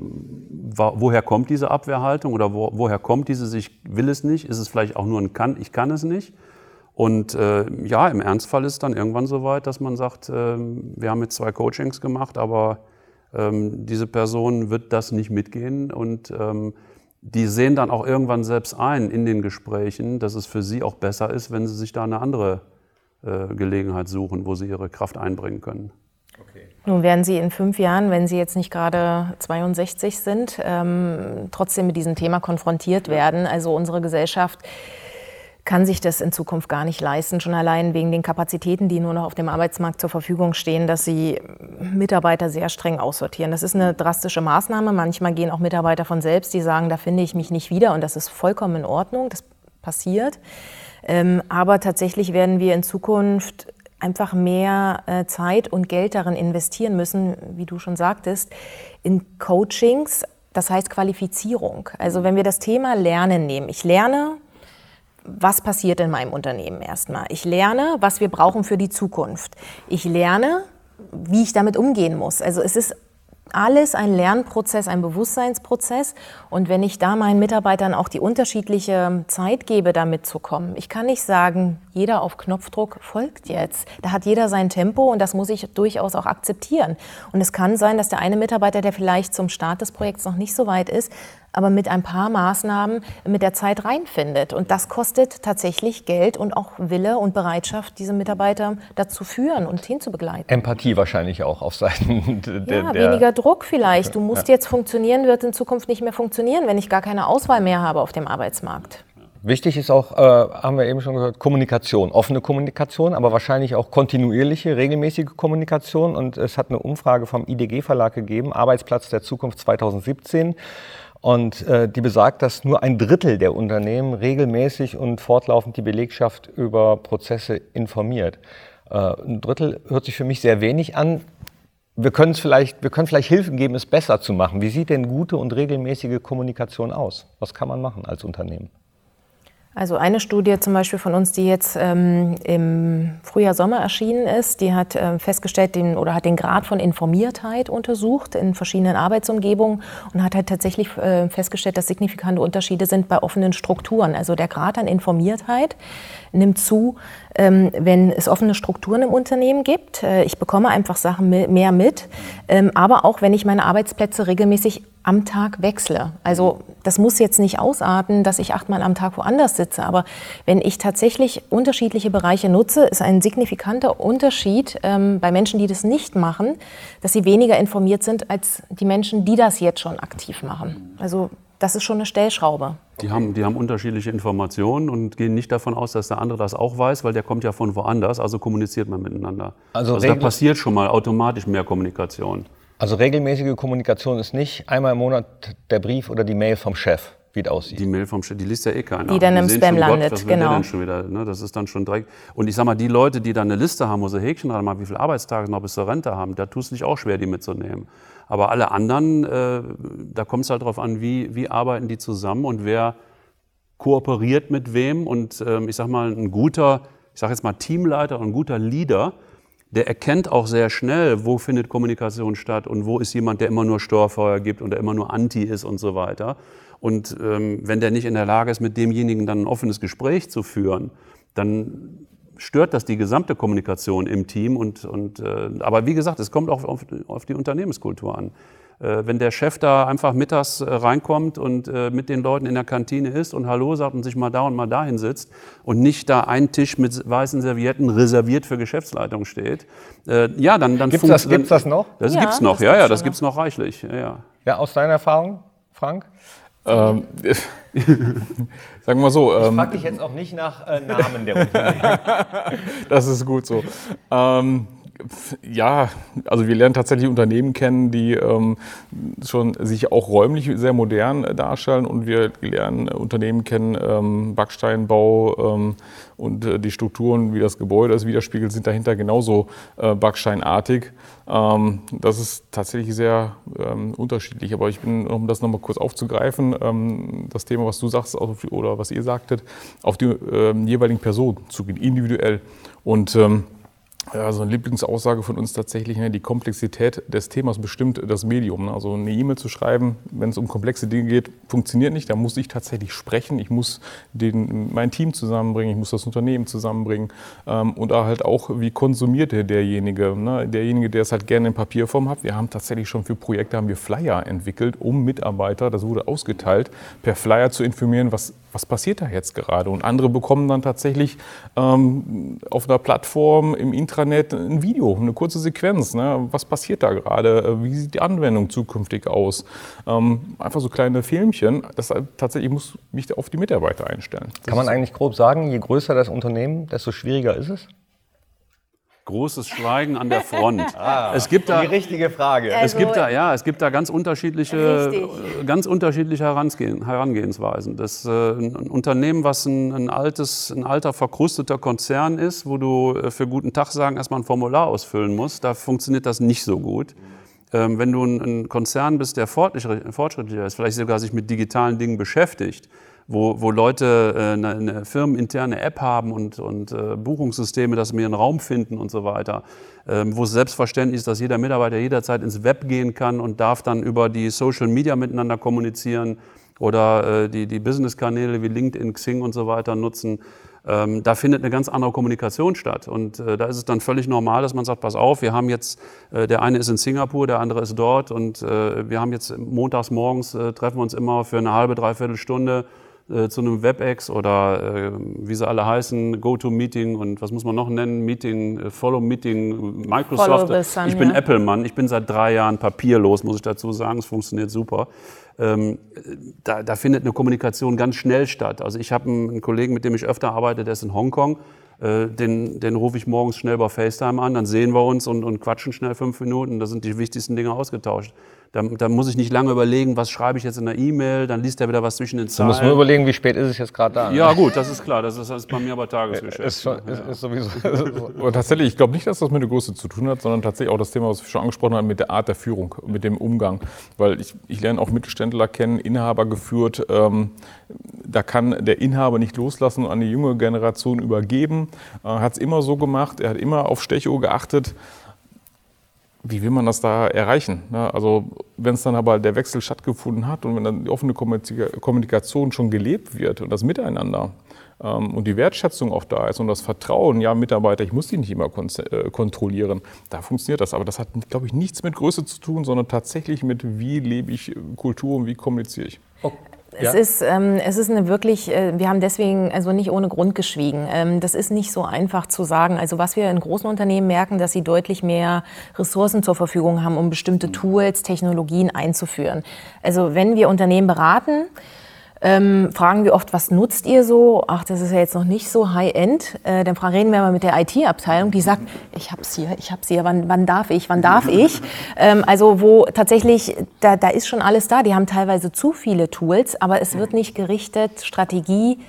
woher kommt diese Abwehrhaltung oder wo, woher kommt dieses Ich will es nicht? Ist es vielleicht auch nur ein Kann, ich kann es nicht? Und äh, ja, im Ernstfall ist dann irgendwann so weit, dass man sagt, äh, wir haben jetzt zwei Coachings gemacht, aber ähm, diese Person wird das nicht mitgehen und ähm, die sehen dann auch irgendwann selbst ein in den Gesprächen, dass es für sie auch besser ist, wenn sie sich da eine andere äh, Gelegenheit suchen, wo sie ihre Kraft einbringen können. Nun werden Sie in fünf Jahren, wenn Sie jetzt nicht gerade 62 sind, ähm, trotzdem mit diesem Thema konfrontiert werden. Also unsere Gesellschaft kann sich das in Zukunft gar nicht leisten, schon allein wegen den Kapazitäten, die nur noch auf dem Arbeitsmarkt zur Verfügung stehen, dass sie Mitarbeiter sehr streng aussortieren. Das ist eine drastische Maßnahme. Manchmal gehen auch Mitarbeiter von selbst, die sagen, da finde ich mich nicht wieder und das ist vollkommen in Ordnung, das passiert. Ähm, aber tatsächlich werden wir in Zukunft einfach mehr äh, Zeit und Geld darin investieren müssen, wie du schon sagtest, in Coachings, das heißt Qualifizierung. Also wenn wir das Thema Lernen nehmen, ich lerne was passiert in meinem Unternehmen erstmal. Ich lerne, was wir brauchen für die Zukunft. Ich lerne, wie ich damit umgehen muss. Also es ist alles ein Lernprozess, ein Bewusstseinsprozess. Und wenn ich da meinen Mitarbeitern auch die unterschiedliche Zeit gebe, da mitzukommen, ich kann nicht sagen, jeder auf Knopfdruck folgt jetzt. Da hat jeder sein Tempo und das muss ich durchaus auch akzeptieren. Und es kann sein, dass der eine Mitarbeiter, der vielleicht zum Start des Projekts noch nicht so weit ist, aber mit ein paar Maßnahmen mit der Zeit reinfindet. Und das kostet tatsächlich Geld und auch Wille und Bereitschaft, diese Mitarbeiter dazu führen und hinzubegleiten. Empathie wahrscheinlich auch auf Seiten <laughs> der. Ja, weniger Druck vielleicht. Du musst ja. jetzt funktionieren, wird in Zukunft nicht mehr funktionieren, wenn ich gar keine Auswahl mehr habe auf dem Arbeitsmarkt. Wichtig ist auch, äh, haben wir eben schon gehört, Kommunikation, offene Kommunikation, aber wahrscheinlich auch kontinuierliche, regelmäßige Kommunikation. Und es hat eine Umfrage vom IDG Verlag gegeben, Arbeitsplatz der Zukunft 2017. Und äh, die besagt, dass nur ein Drittel der Unternehmen regelmäßig und fortlaufend die Belegschaft über Prozesse informiert. Äh, ein Drittel hört sich für mich sehr wenig an. Wir können vielleicht, wir können vielleicht Hilfen geben, es besser zu machen. Wie sieht denn gute und regelmäßige Kommunikation aus? Was kann man machen als Unternehmen? Also eine Studie zum Beispiel von uns, die jetzt ähm, im Frühjahr, Sommer erschienen ist, die hat ähm, festgestellt den, oder hat den Grad von Informiertheit untersucht in verschiedenen Arbeitsumgebungen und hat halt tatsächlich äh, festgestellt, dass signifikante Unterschiede sind bei offenen Strukturen. Also der Grad an Informiertheit nimmt zu, ähm, wenn es offene Strukturen im Unternehmen gibt. Äh, ich bekomme einfach Sachen mehr mit, ähm, aber auch wenn ich meine Arbeitsplätze regelmäßig am Tag wechsle. Also das muss jetzt nicht ausarten, dass ich achtmal am Tag woanders sitze, aber wenn ich tatsächlich unterschiedliche Bereiche nutze, ist ein signifikanter Unterschied ähm, bei Menschen, die das nicht machen, dass sie weniger informiert sind als die Menschen, die das jetzt schon aktiv machen. Also das ist schon eine Stellschraube. Die haben, die haben unterschiedliche Informationen und gehen nicht davon aus, dass der andere das auch weiß, weil der kommt ja von woanders, also kommuniziert man miteinander. Also, also da passiert schon mal automatisch mehr Kommunikation. Also regelmäßige Kommunikation ist nicht einmal im Monat der Brief oder die Mail vom Chef, wie es aussieht. Die Mail vom Chef, die liest ja eh keiner. Die dann im Spam landet, Gott, was genau. Denn schon wieder, ne? Das ist dann schon direkt. Und ich sag mal, die Leute, die dann eine Liste haben, wo sie Häkchen dran machen, wie viele Arbeitstage noch bis zur Rente haben, da tust du dich auch schwer, die mitzunehmen. Aber alle anderen, äh, da kommt es halt darauf an, wie, wie arbeiten die zusammen und wer kooperiert mit wem. Und ähm, ich sag mal, ein guter, ich sag jetzt mal Teamleiter und ein guter Leader, der erkennt auch sehr schnell, wo findet Kommunikation statt und wo ist jemand, der immer nur Störfeuer gibt und der immer nur Anti ist und so weiter. Und ähm, wenn der nicht in der Lage ist, mit demjenigen dann ein offenes Gespräch zu führen, dann stört das die gesamte Kommunikation im Team. Und, und, äh, aber wie gesagt, es kommt auch auf, auf die Unternehmenskultur an. Äh, wenn der Chef da einfach mittags äh, reinkommt und äh, mit den Leuten in der Kantine ist und Hallo sagt und sich mal da und mal dahin sitzt und nicht da ein Tisch mit weißen Servietten reserviert für Geschäftsleitung steht, ja, dann, dann gibt's das, gibt's das noch? Das ja, gibt's noch, das ja, ja, das gibt's noch reichlich. Ja, ja. ja, aus deiner Erfahrung, Frank? Ähm, <laughs> sagen wir mal so. Ähm, ich frage dich jetzt auch nicht nach äh, Namen der Unternehmen. <laughs> das ist gut so. Ähm, ja, also wir lernen tatsächlich Unternehmen kennen, die ähm, schon sich auch räumlich sehr modern äh, darstellen und wir lernen Unternehmen kennen, ähm, Backsteinbau ähm, und äh, die Strukturen, wie das Gebäude es widerspiegelt, sind dahinter genauso äh, backsteinartig. Ähm, das ist tatsächlich sehr ähm, unterschiedlich. Aber ich bin, um das nochmal kurz aufzugreifen, ähm, das Thema, was du sagst oder was ihr sagtet, auf die jeweiligen Personen zu gehen, individuell. Und Ja, so eine Lieblingsaussage von uns tatsächlich, ne, die Komplexität des Themas bestimmt das Medium. Ne? Also eine E-Mail zu schreiben, wenn es um komplexe Dinge geht, funktioniert nicht. Da muss ich tatsächlich sprechen. Ich muss den, mein Team zusammenbringen, ich muss das Unternehmen zusammenbringen. Ähm, und halt auch, wie konsumiert derjenige? Ne? Derjenige, der es halt gerne in Papierform hat. Wir haben tatsächlich schon für Projekte haben wir Flyer entwickelt, um Mitarbeiter, das wurde ausgeteilt, per Flyer zu informieren, was, was passiert da jetzt gerade. Und andere bekommen dann tatsächlich ähm, auf einer Plattform im Intranet ein Video, eine kurze Sequenz. Ne? Was passiert da gerade? Wie sieht die Anwendung zukünftig aus? Ähm, einfach so kleine Filmchen. Das, tatsächlich muss mich auf die Mitarbeiter einstellen. Das Kann man eigentlich grob sagen, je größer das Unternehmen, desto schwieriger ist es? Großes Schweigen an der Front. <laughs> Ah, es gibt da die richtige Frage. es gibt da ja, es gibt da ganz unterschiedliche, richtig. ganz unterschiedliche Herangehen, Herangehensweisen. Das äh, ein Unternehmen, was ein, ein, altes, ein alter verkrusteter Konzern ist, wo du äh, für guten Tag sagen erstmal ein Formular ausfüllen musst, da funktioniert das nicht so gut. Ähm, wenn du ein, ein Konzern bist, der fortschrittlicher ist, vielleicht sogar sich mit digitalen Dingen beschäftigt, wo, wo Leute äh, eine, eine firmeninterne App haben und, und äh, Buchungssysteme, dass sie ihren Raum finden und so weiter, ähm, wo es selbstverständlich ist, dass jeder Mitarbeiter jederzeit ins Web gehen kann und darf dann über die Social Media miteinander kommunizieren oder äh, die, die Business-Kanäle wie LinkedIn, Xing und so weiter nutzen. Ähm, da findet eine ganz andere Kommunikation statt. Und äh, da ist es dann völlig normal, dass man sagt, pass auf, wir haben jetzt, äh, der eine ist in Singapur, der andere ist dort und äh, wir haben jetzt montags morgens, äh, treffen wir uns immer für eine halbe, dreiviertel Stunde äh, zu einem WebEx oder äh, wie sie alle heißen, GoToMeeting und was muss man noch nennen, Meeting, äh, Follow Meeting, Microsoft. Sun, ich bin ja. Apple-Mann, ich bin seit drei Jahren papierlos, muss ich dazu sagen, es funktioniert super. Ähm, da, da, findet eine Kommunikation ganz schnell statt. Also ich habe einen, einen Kollegen, mit dem ich öfter arbeite, der ist in Hongkong. Äh, den, den rufe ich morgens schnell bei FaceTime an, dann sehen wir uns und, und quatschen schnell fünf Minuten. Da sind die wichtigsten Dinge ausgetauscht. Da, da, muss ich nicht lange überlegen, was schreibe ich jetzt in der E-Mail, dann liest er wieder was zwischen den Zeilen. Du musst nur überlegen, wie spät ist es jetzt gerade da. Ja gut, das ist klar, das ist, das ist bei mir aber Tagesgeschäft. Ist, schon, ist, ist sowieso. Und <laughs> tatsächlich, ich glaube nicht, dass das mit der Größe zu tun hat, sondern tatsächlich auch das Thema, was wir schon angesprochen haben, mit der Art der Führung, mit dem Umgang. Weil ich, ich lerne auch Mittelständler kennen, Inhaber geführt. Ähm, da kann der Inhaber nicht loslassen und an die junge Generation übergeben. Äh, hat es immer so gemacht, er hat immer auf Stechuhr geachtet wie will man das da erreichen? Ne? Also wenn es dann aber der Wechsel stattgefunden hat und wenn dann die offene Kommunikation schon gelebt wird und das Miteinander ähm, und die Wertschätzung auch da ist und das Vertrauen, ja Mitarbeiter, ich muss die nicht immer äh, kontrollieren, da funktioniert das. Aber das hat, glaube ich, nichts mit Größe zu tun, sondern tatsächlich mit, wie lebe ich Kultur und wie kommuniziere ich. Es, ja. ist, ähm, es ist eine wirklich, äh, wir haben deswegen also nicht ohne Grund geschwiegen. Ähm, das ist nicht so einfach zu sagen. Also was wir in großen Unternehmen merken, dass sie deutlich mehr Ressourcen zur Verfügung haben, um bestimmte Tools, Technologien einzuführen. Also wenn wir Unternehmen beraten, ähm, fragen wir oft, was nutzt ihr so? Ach, das ist ja jetzt noch nicht so High-End. Äh, dann reden wir mal mit der IT-Abteilung, die sagt, ich hab's hier, ich hab's hier, wann, wann darf ich, wann darf <laughs> ich? Ähm, also wo tatsächlich, da, da ist schon alles da. Die haben teilweise zu viele Tools, aber es wird nicht gerichtet, Strategie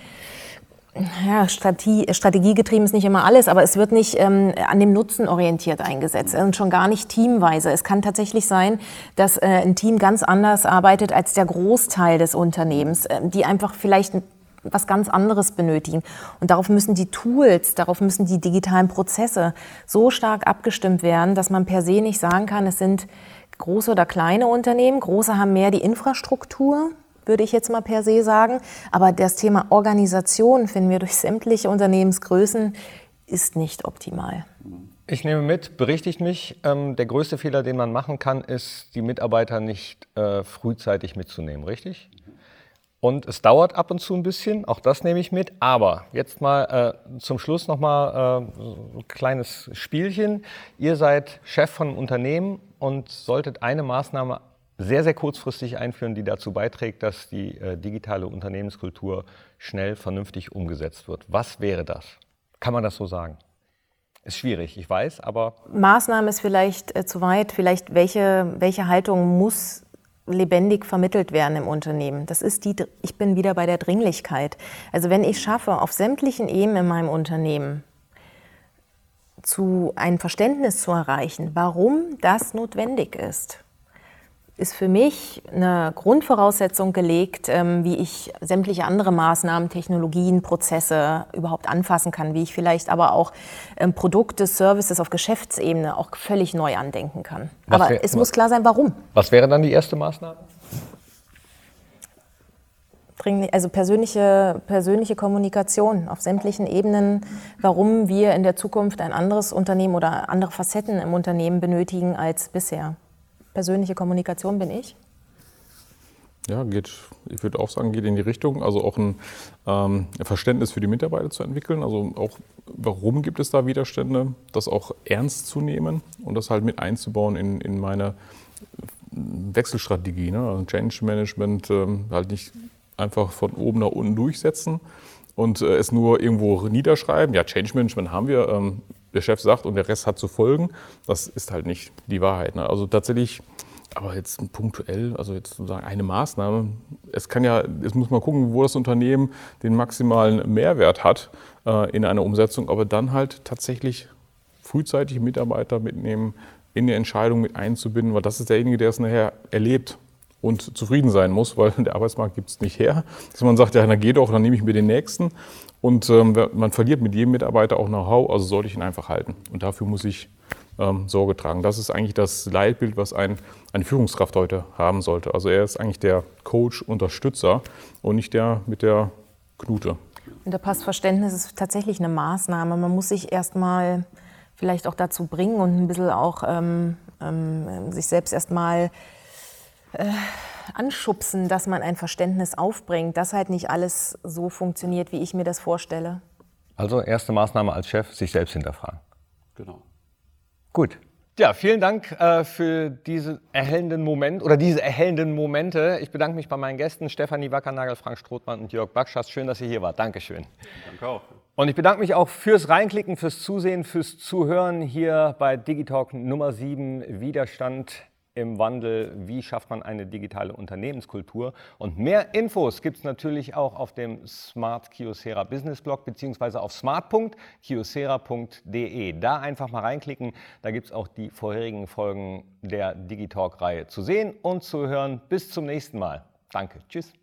ja, Strategie, strategiegetrieben ist nicht immer alles, aber es wird nicht ähm, an dem Nutzen orientiert eingesetzt und schon gar nicht teamweise. Es kann tatsächlich sein, dass äh, ein Team ganz anders arbeitet als der Großteil des Unternehmens, äh, die einfach vielleicht was ganz anderes benötigen. Und darauf müssen die Tools, darauf müssen die digitalen Prozesse so stark abgestimmt werden, dass man per se nicht sagen kann, es sind große oder kleine Unternehmen. Große haben mehr die Infrastruktur, würde ich jetzt mal per se sagen. Aber das Thema Organisation finden wir durch sämtliche Unternehmensgrößen ist nicht optimal. Ich nehme mit, berichtigt mich, ähm, der größte Fehler, den man machen kann, ist, die Mitarbeiter nicht äh, frühzeitig mitzunehmen, richtig? Und es dauert ab und zu ein bisschen, auch das nehme ich mit. Aber jetzt mal äh, zum Schluss nochmal äh, ein kleines Spielchen. Ihr seid Chef von einem Unternehmen und solltet eine Maßnahme sehr, sehr kurzfristig einführen, die dazu beiträgt, dass die äh, digitale Unternehmenskultur schnell vernünftig umgesetzt wird. Was wäre das? Kann man das so sagen? Ist schwierig, ich weiß, aber. Maßnahme ist vielleicht äh, zu weit. Vielleicht, welche, welche Haltung muss lebendig vermittelt werden im Unternehmen. Das ist die, ich bin wieder bei der Dringlichkeit. Also wenn ich schaffe, auf sämtlichen Ebenen in meinem Unternehmen zu ein Verständnis zu erreichen, warum das notwendig ist, ist für mich eine Grundvoraussetzung gelegt, ähm, wie ich sämtliche andere Maßnahmen, Technologien, Prozesse überhaupt anfassen kann, wie ich vielleicht aber auch ähm, Produkte, Services auf Geschäftsebene auch völlig neu andenken kann. Was aber wär- es muss klar sein, warum. Was wäre dann die erste Maßnahme? Also persönliche, persönliche Kommunikation auf sämtlichen Ebenen, warum wir in der Zukunft ein anderes Unternehmen oder andere Facetten im Unternehmen benötigen als bisher. Persönliche Kommunikation bin ich. Ja, geht, ich würde auch sagen, geht in die Richtung, also auch ein ähm, Verständnis für die Mitarbeiter zu entwickeln. Also auch, warum gibt es da Widerstände, das auch ernst zu nehmen und das halt mit einzubauen in, in meine Wechselstrategie. Ne? Also Change Management ähm, halt nicht einfach von oben nach unten durchsetzen und äh, es nur irgendwo niederschreiben. Ja, Change Management haben wir, ähm, der Chef sagt und der Rest hat zu folgen. Das ist halt nicht die Wahrheit. Ne? Also tatsächlich, aber jetzt punktuell, also jetzt sozusagen eine Maßnahme. Es kann ja, jetzt muss man gucken, wo das Unternehmen den maximalen Mehrwert hat äh, in einer Umsetzung, aber dann halt tatsächlich frühzeitig Mitarbeiter mitnehmen, in die Entscheidung mit einzubinden, weil das ist derjenige, der es nachher erlebt und zufrieden sein muss, weil <laughs> der Arbeitsmarkt gibt es nicht her. Dass man sagt, ja, dann geh doch, dann nehme ich mir den nächsten. Und ähm, man verliert mit jedem Mitarbeiter auch Know-how, also sollte ich ihn einfach halten. Und dafür muss ich ähm, Sorge tragen. Das ist eigentlich das Leitbild, was ein, eine Führungskraft heute haben sollte. Also er ist eigentlich der Coach, Unterstützer und nicht der mit der Knute. Und der Passverständnis ist tatsächlich eine Maßnahme. Man muss sich erstmal vielleicht auch dazu bringen und ein bisschen auch ähm, ähm, sich selbst erstmal äh, anschubsen, dass man ein Verständnis aufbringt, dass halt nicht alles so funktioniert, wie ich mir das vorstelle. Also erste Maßnahme als Chef, sich selbst hinterfragen. Genau. Gut. Ja, vielen Dank äh, für diesen erhellenden Moment oder diese erhellenden Momente. Ich bedanke mich bei meinen Gästen Stefanie Wackernagel, Frank Strothmann und Jörg Backschast. Schön, dass ihr hier wart. Dankeschön. Danke auch. Und ich bedanke mich auch fürs Reinklicken, fürs Zusehen, fürs Zuhören hier bei Digitalk Nummer 7 Widerstand im Wandel. Wie schafft man eine digitale Unternehmenskultur? Und mehr Infos gibt es natürlich auch auf dem Smart Kiosera Business Blog beziehungsweise auf smart.kiosera.de. Da einfach mal reinklicken. Da gibt es auch die vorherigen Folgen der Digitalk-Reihe zu sehen und zu hören. Bis zum nächsten Mal. Danke. Tschüss.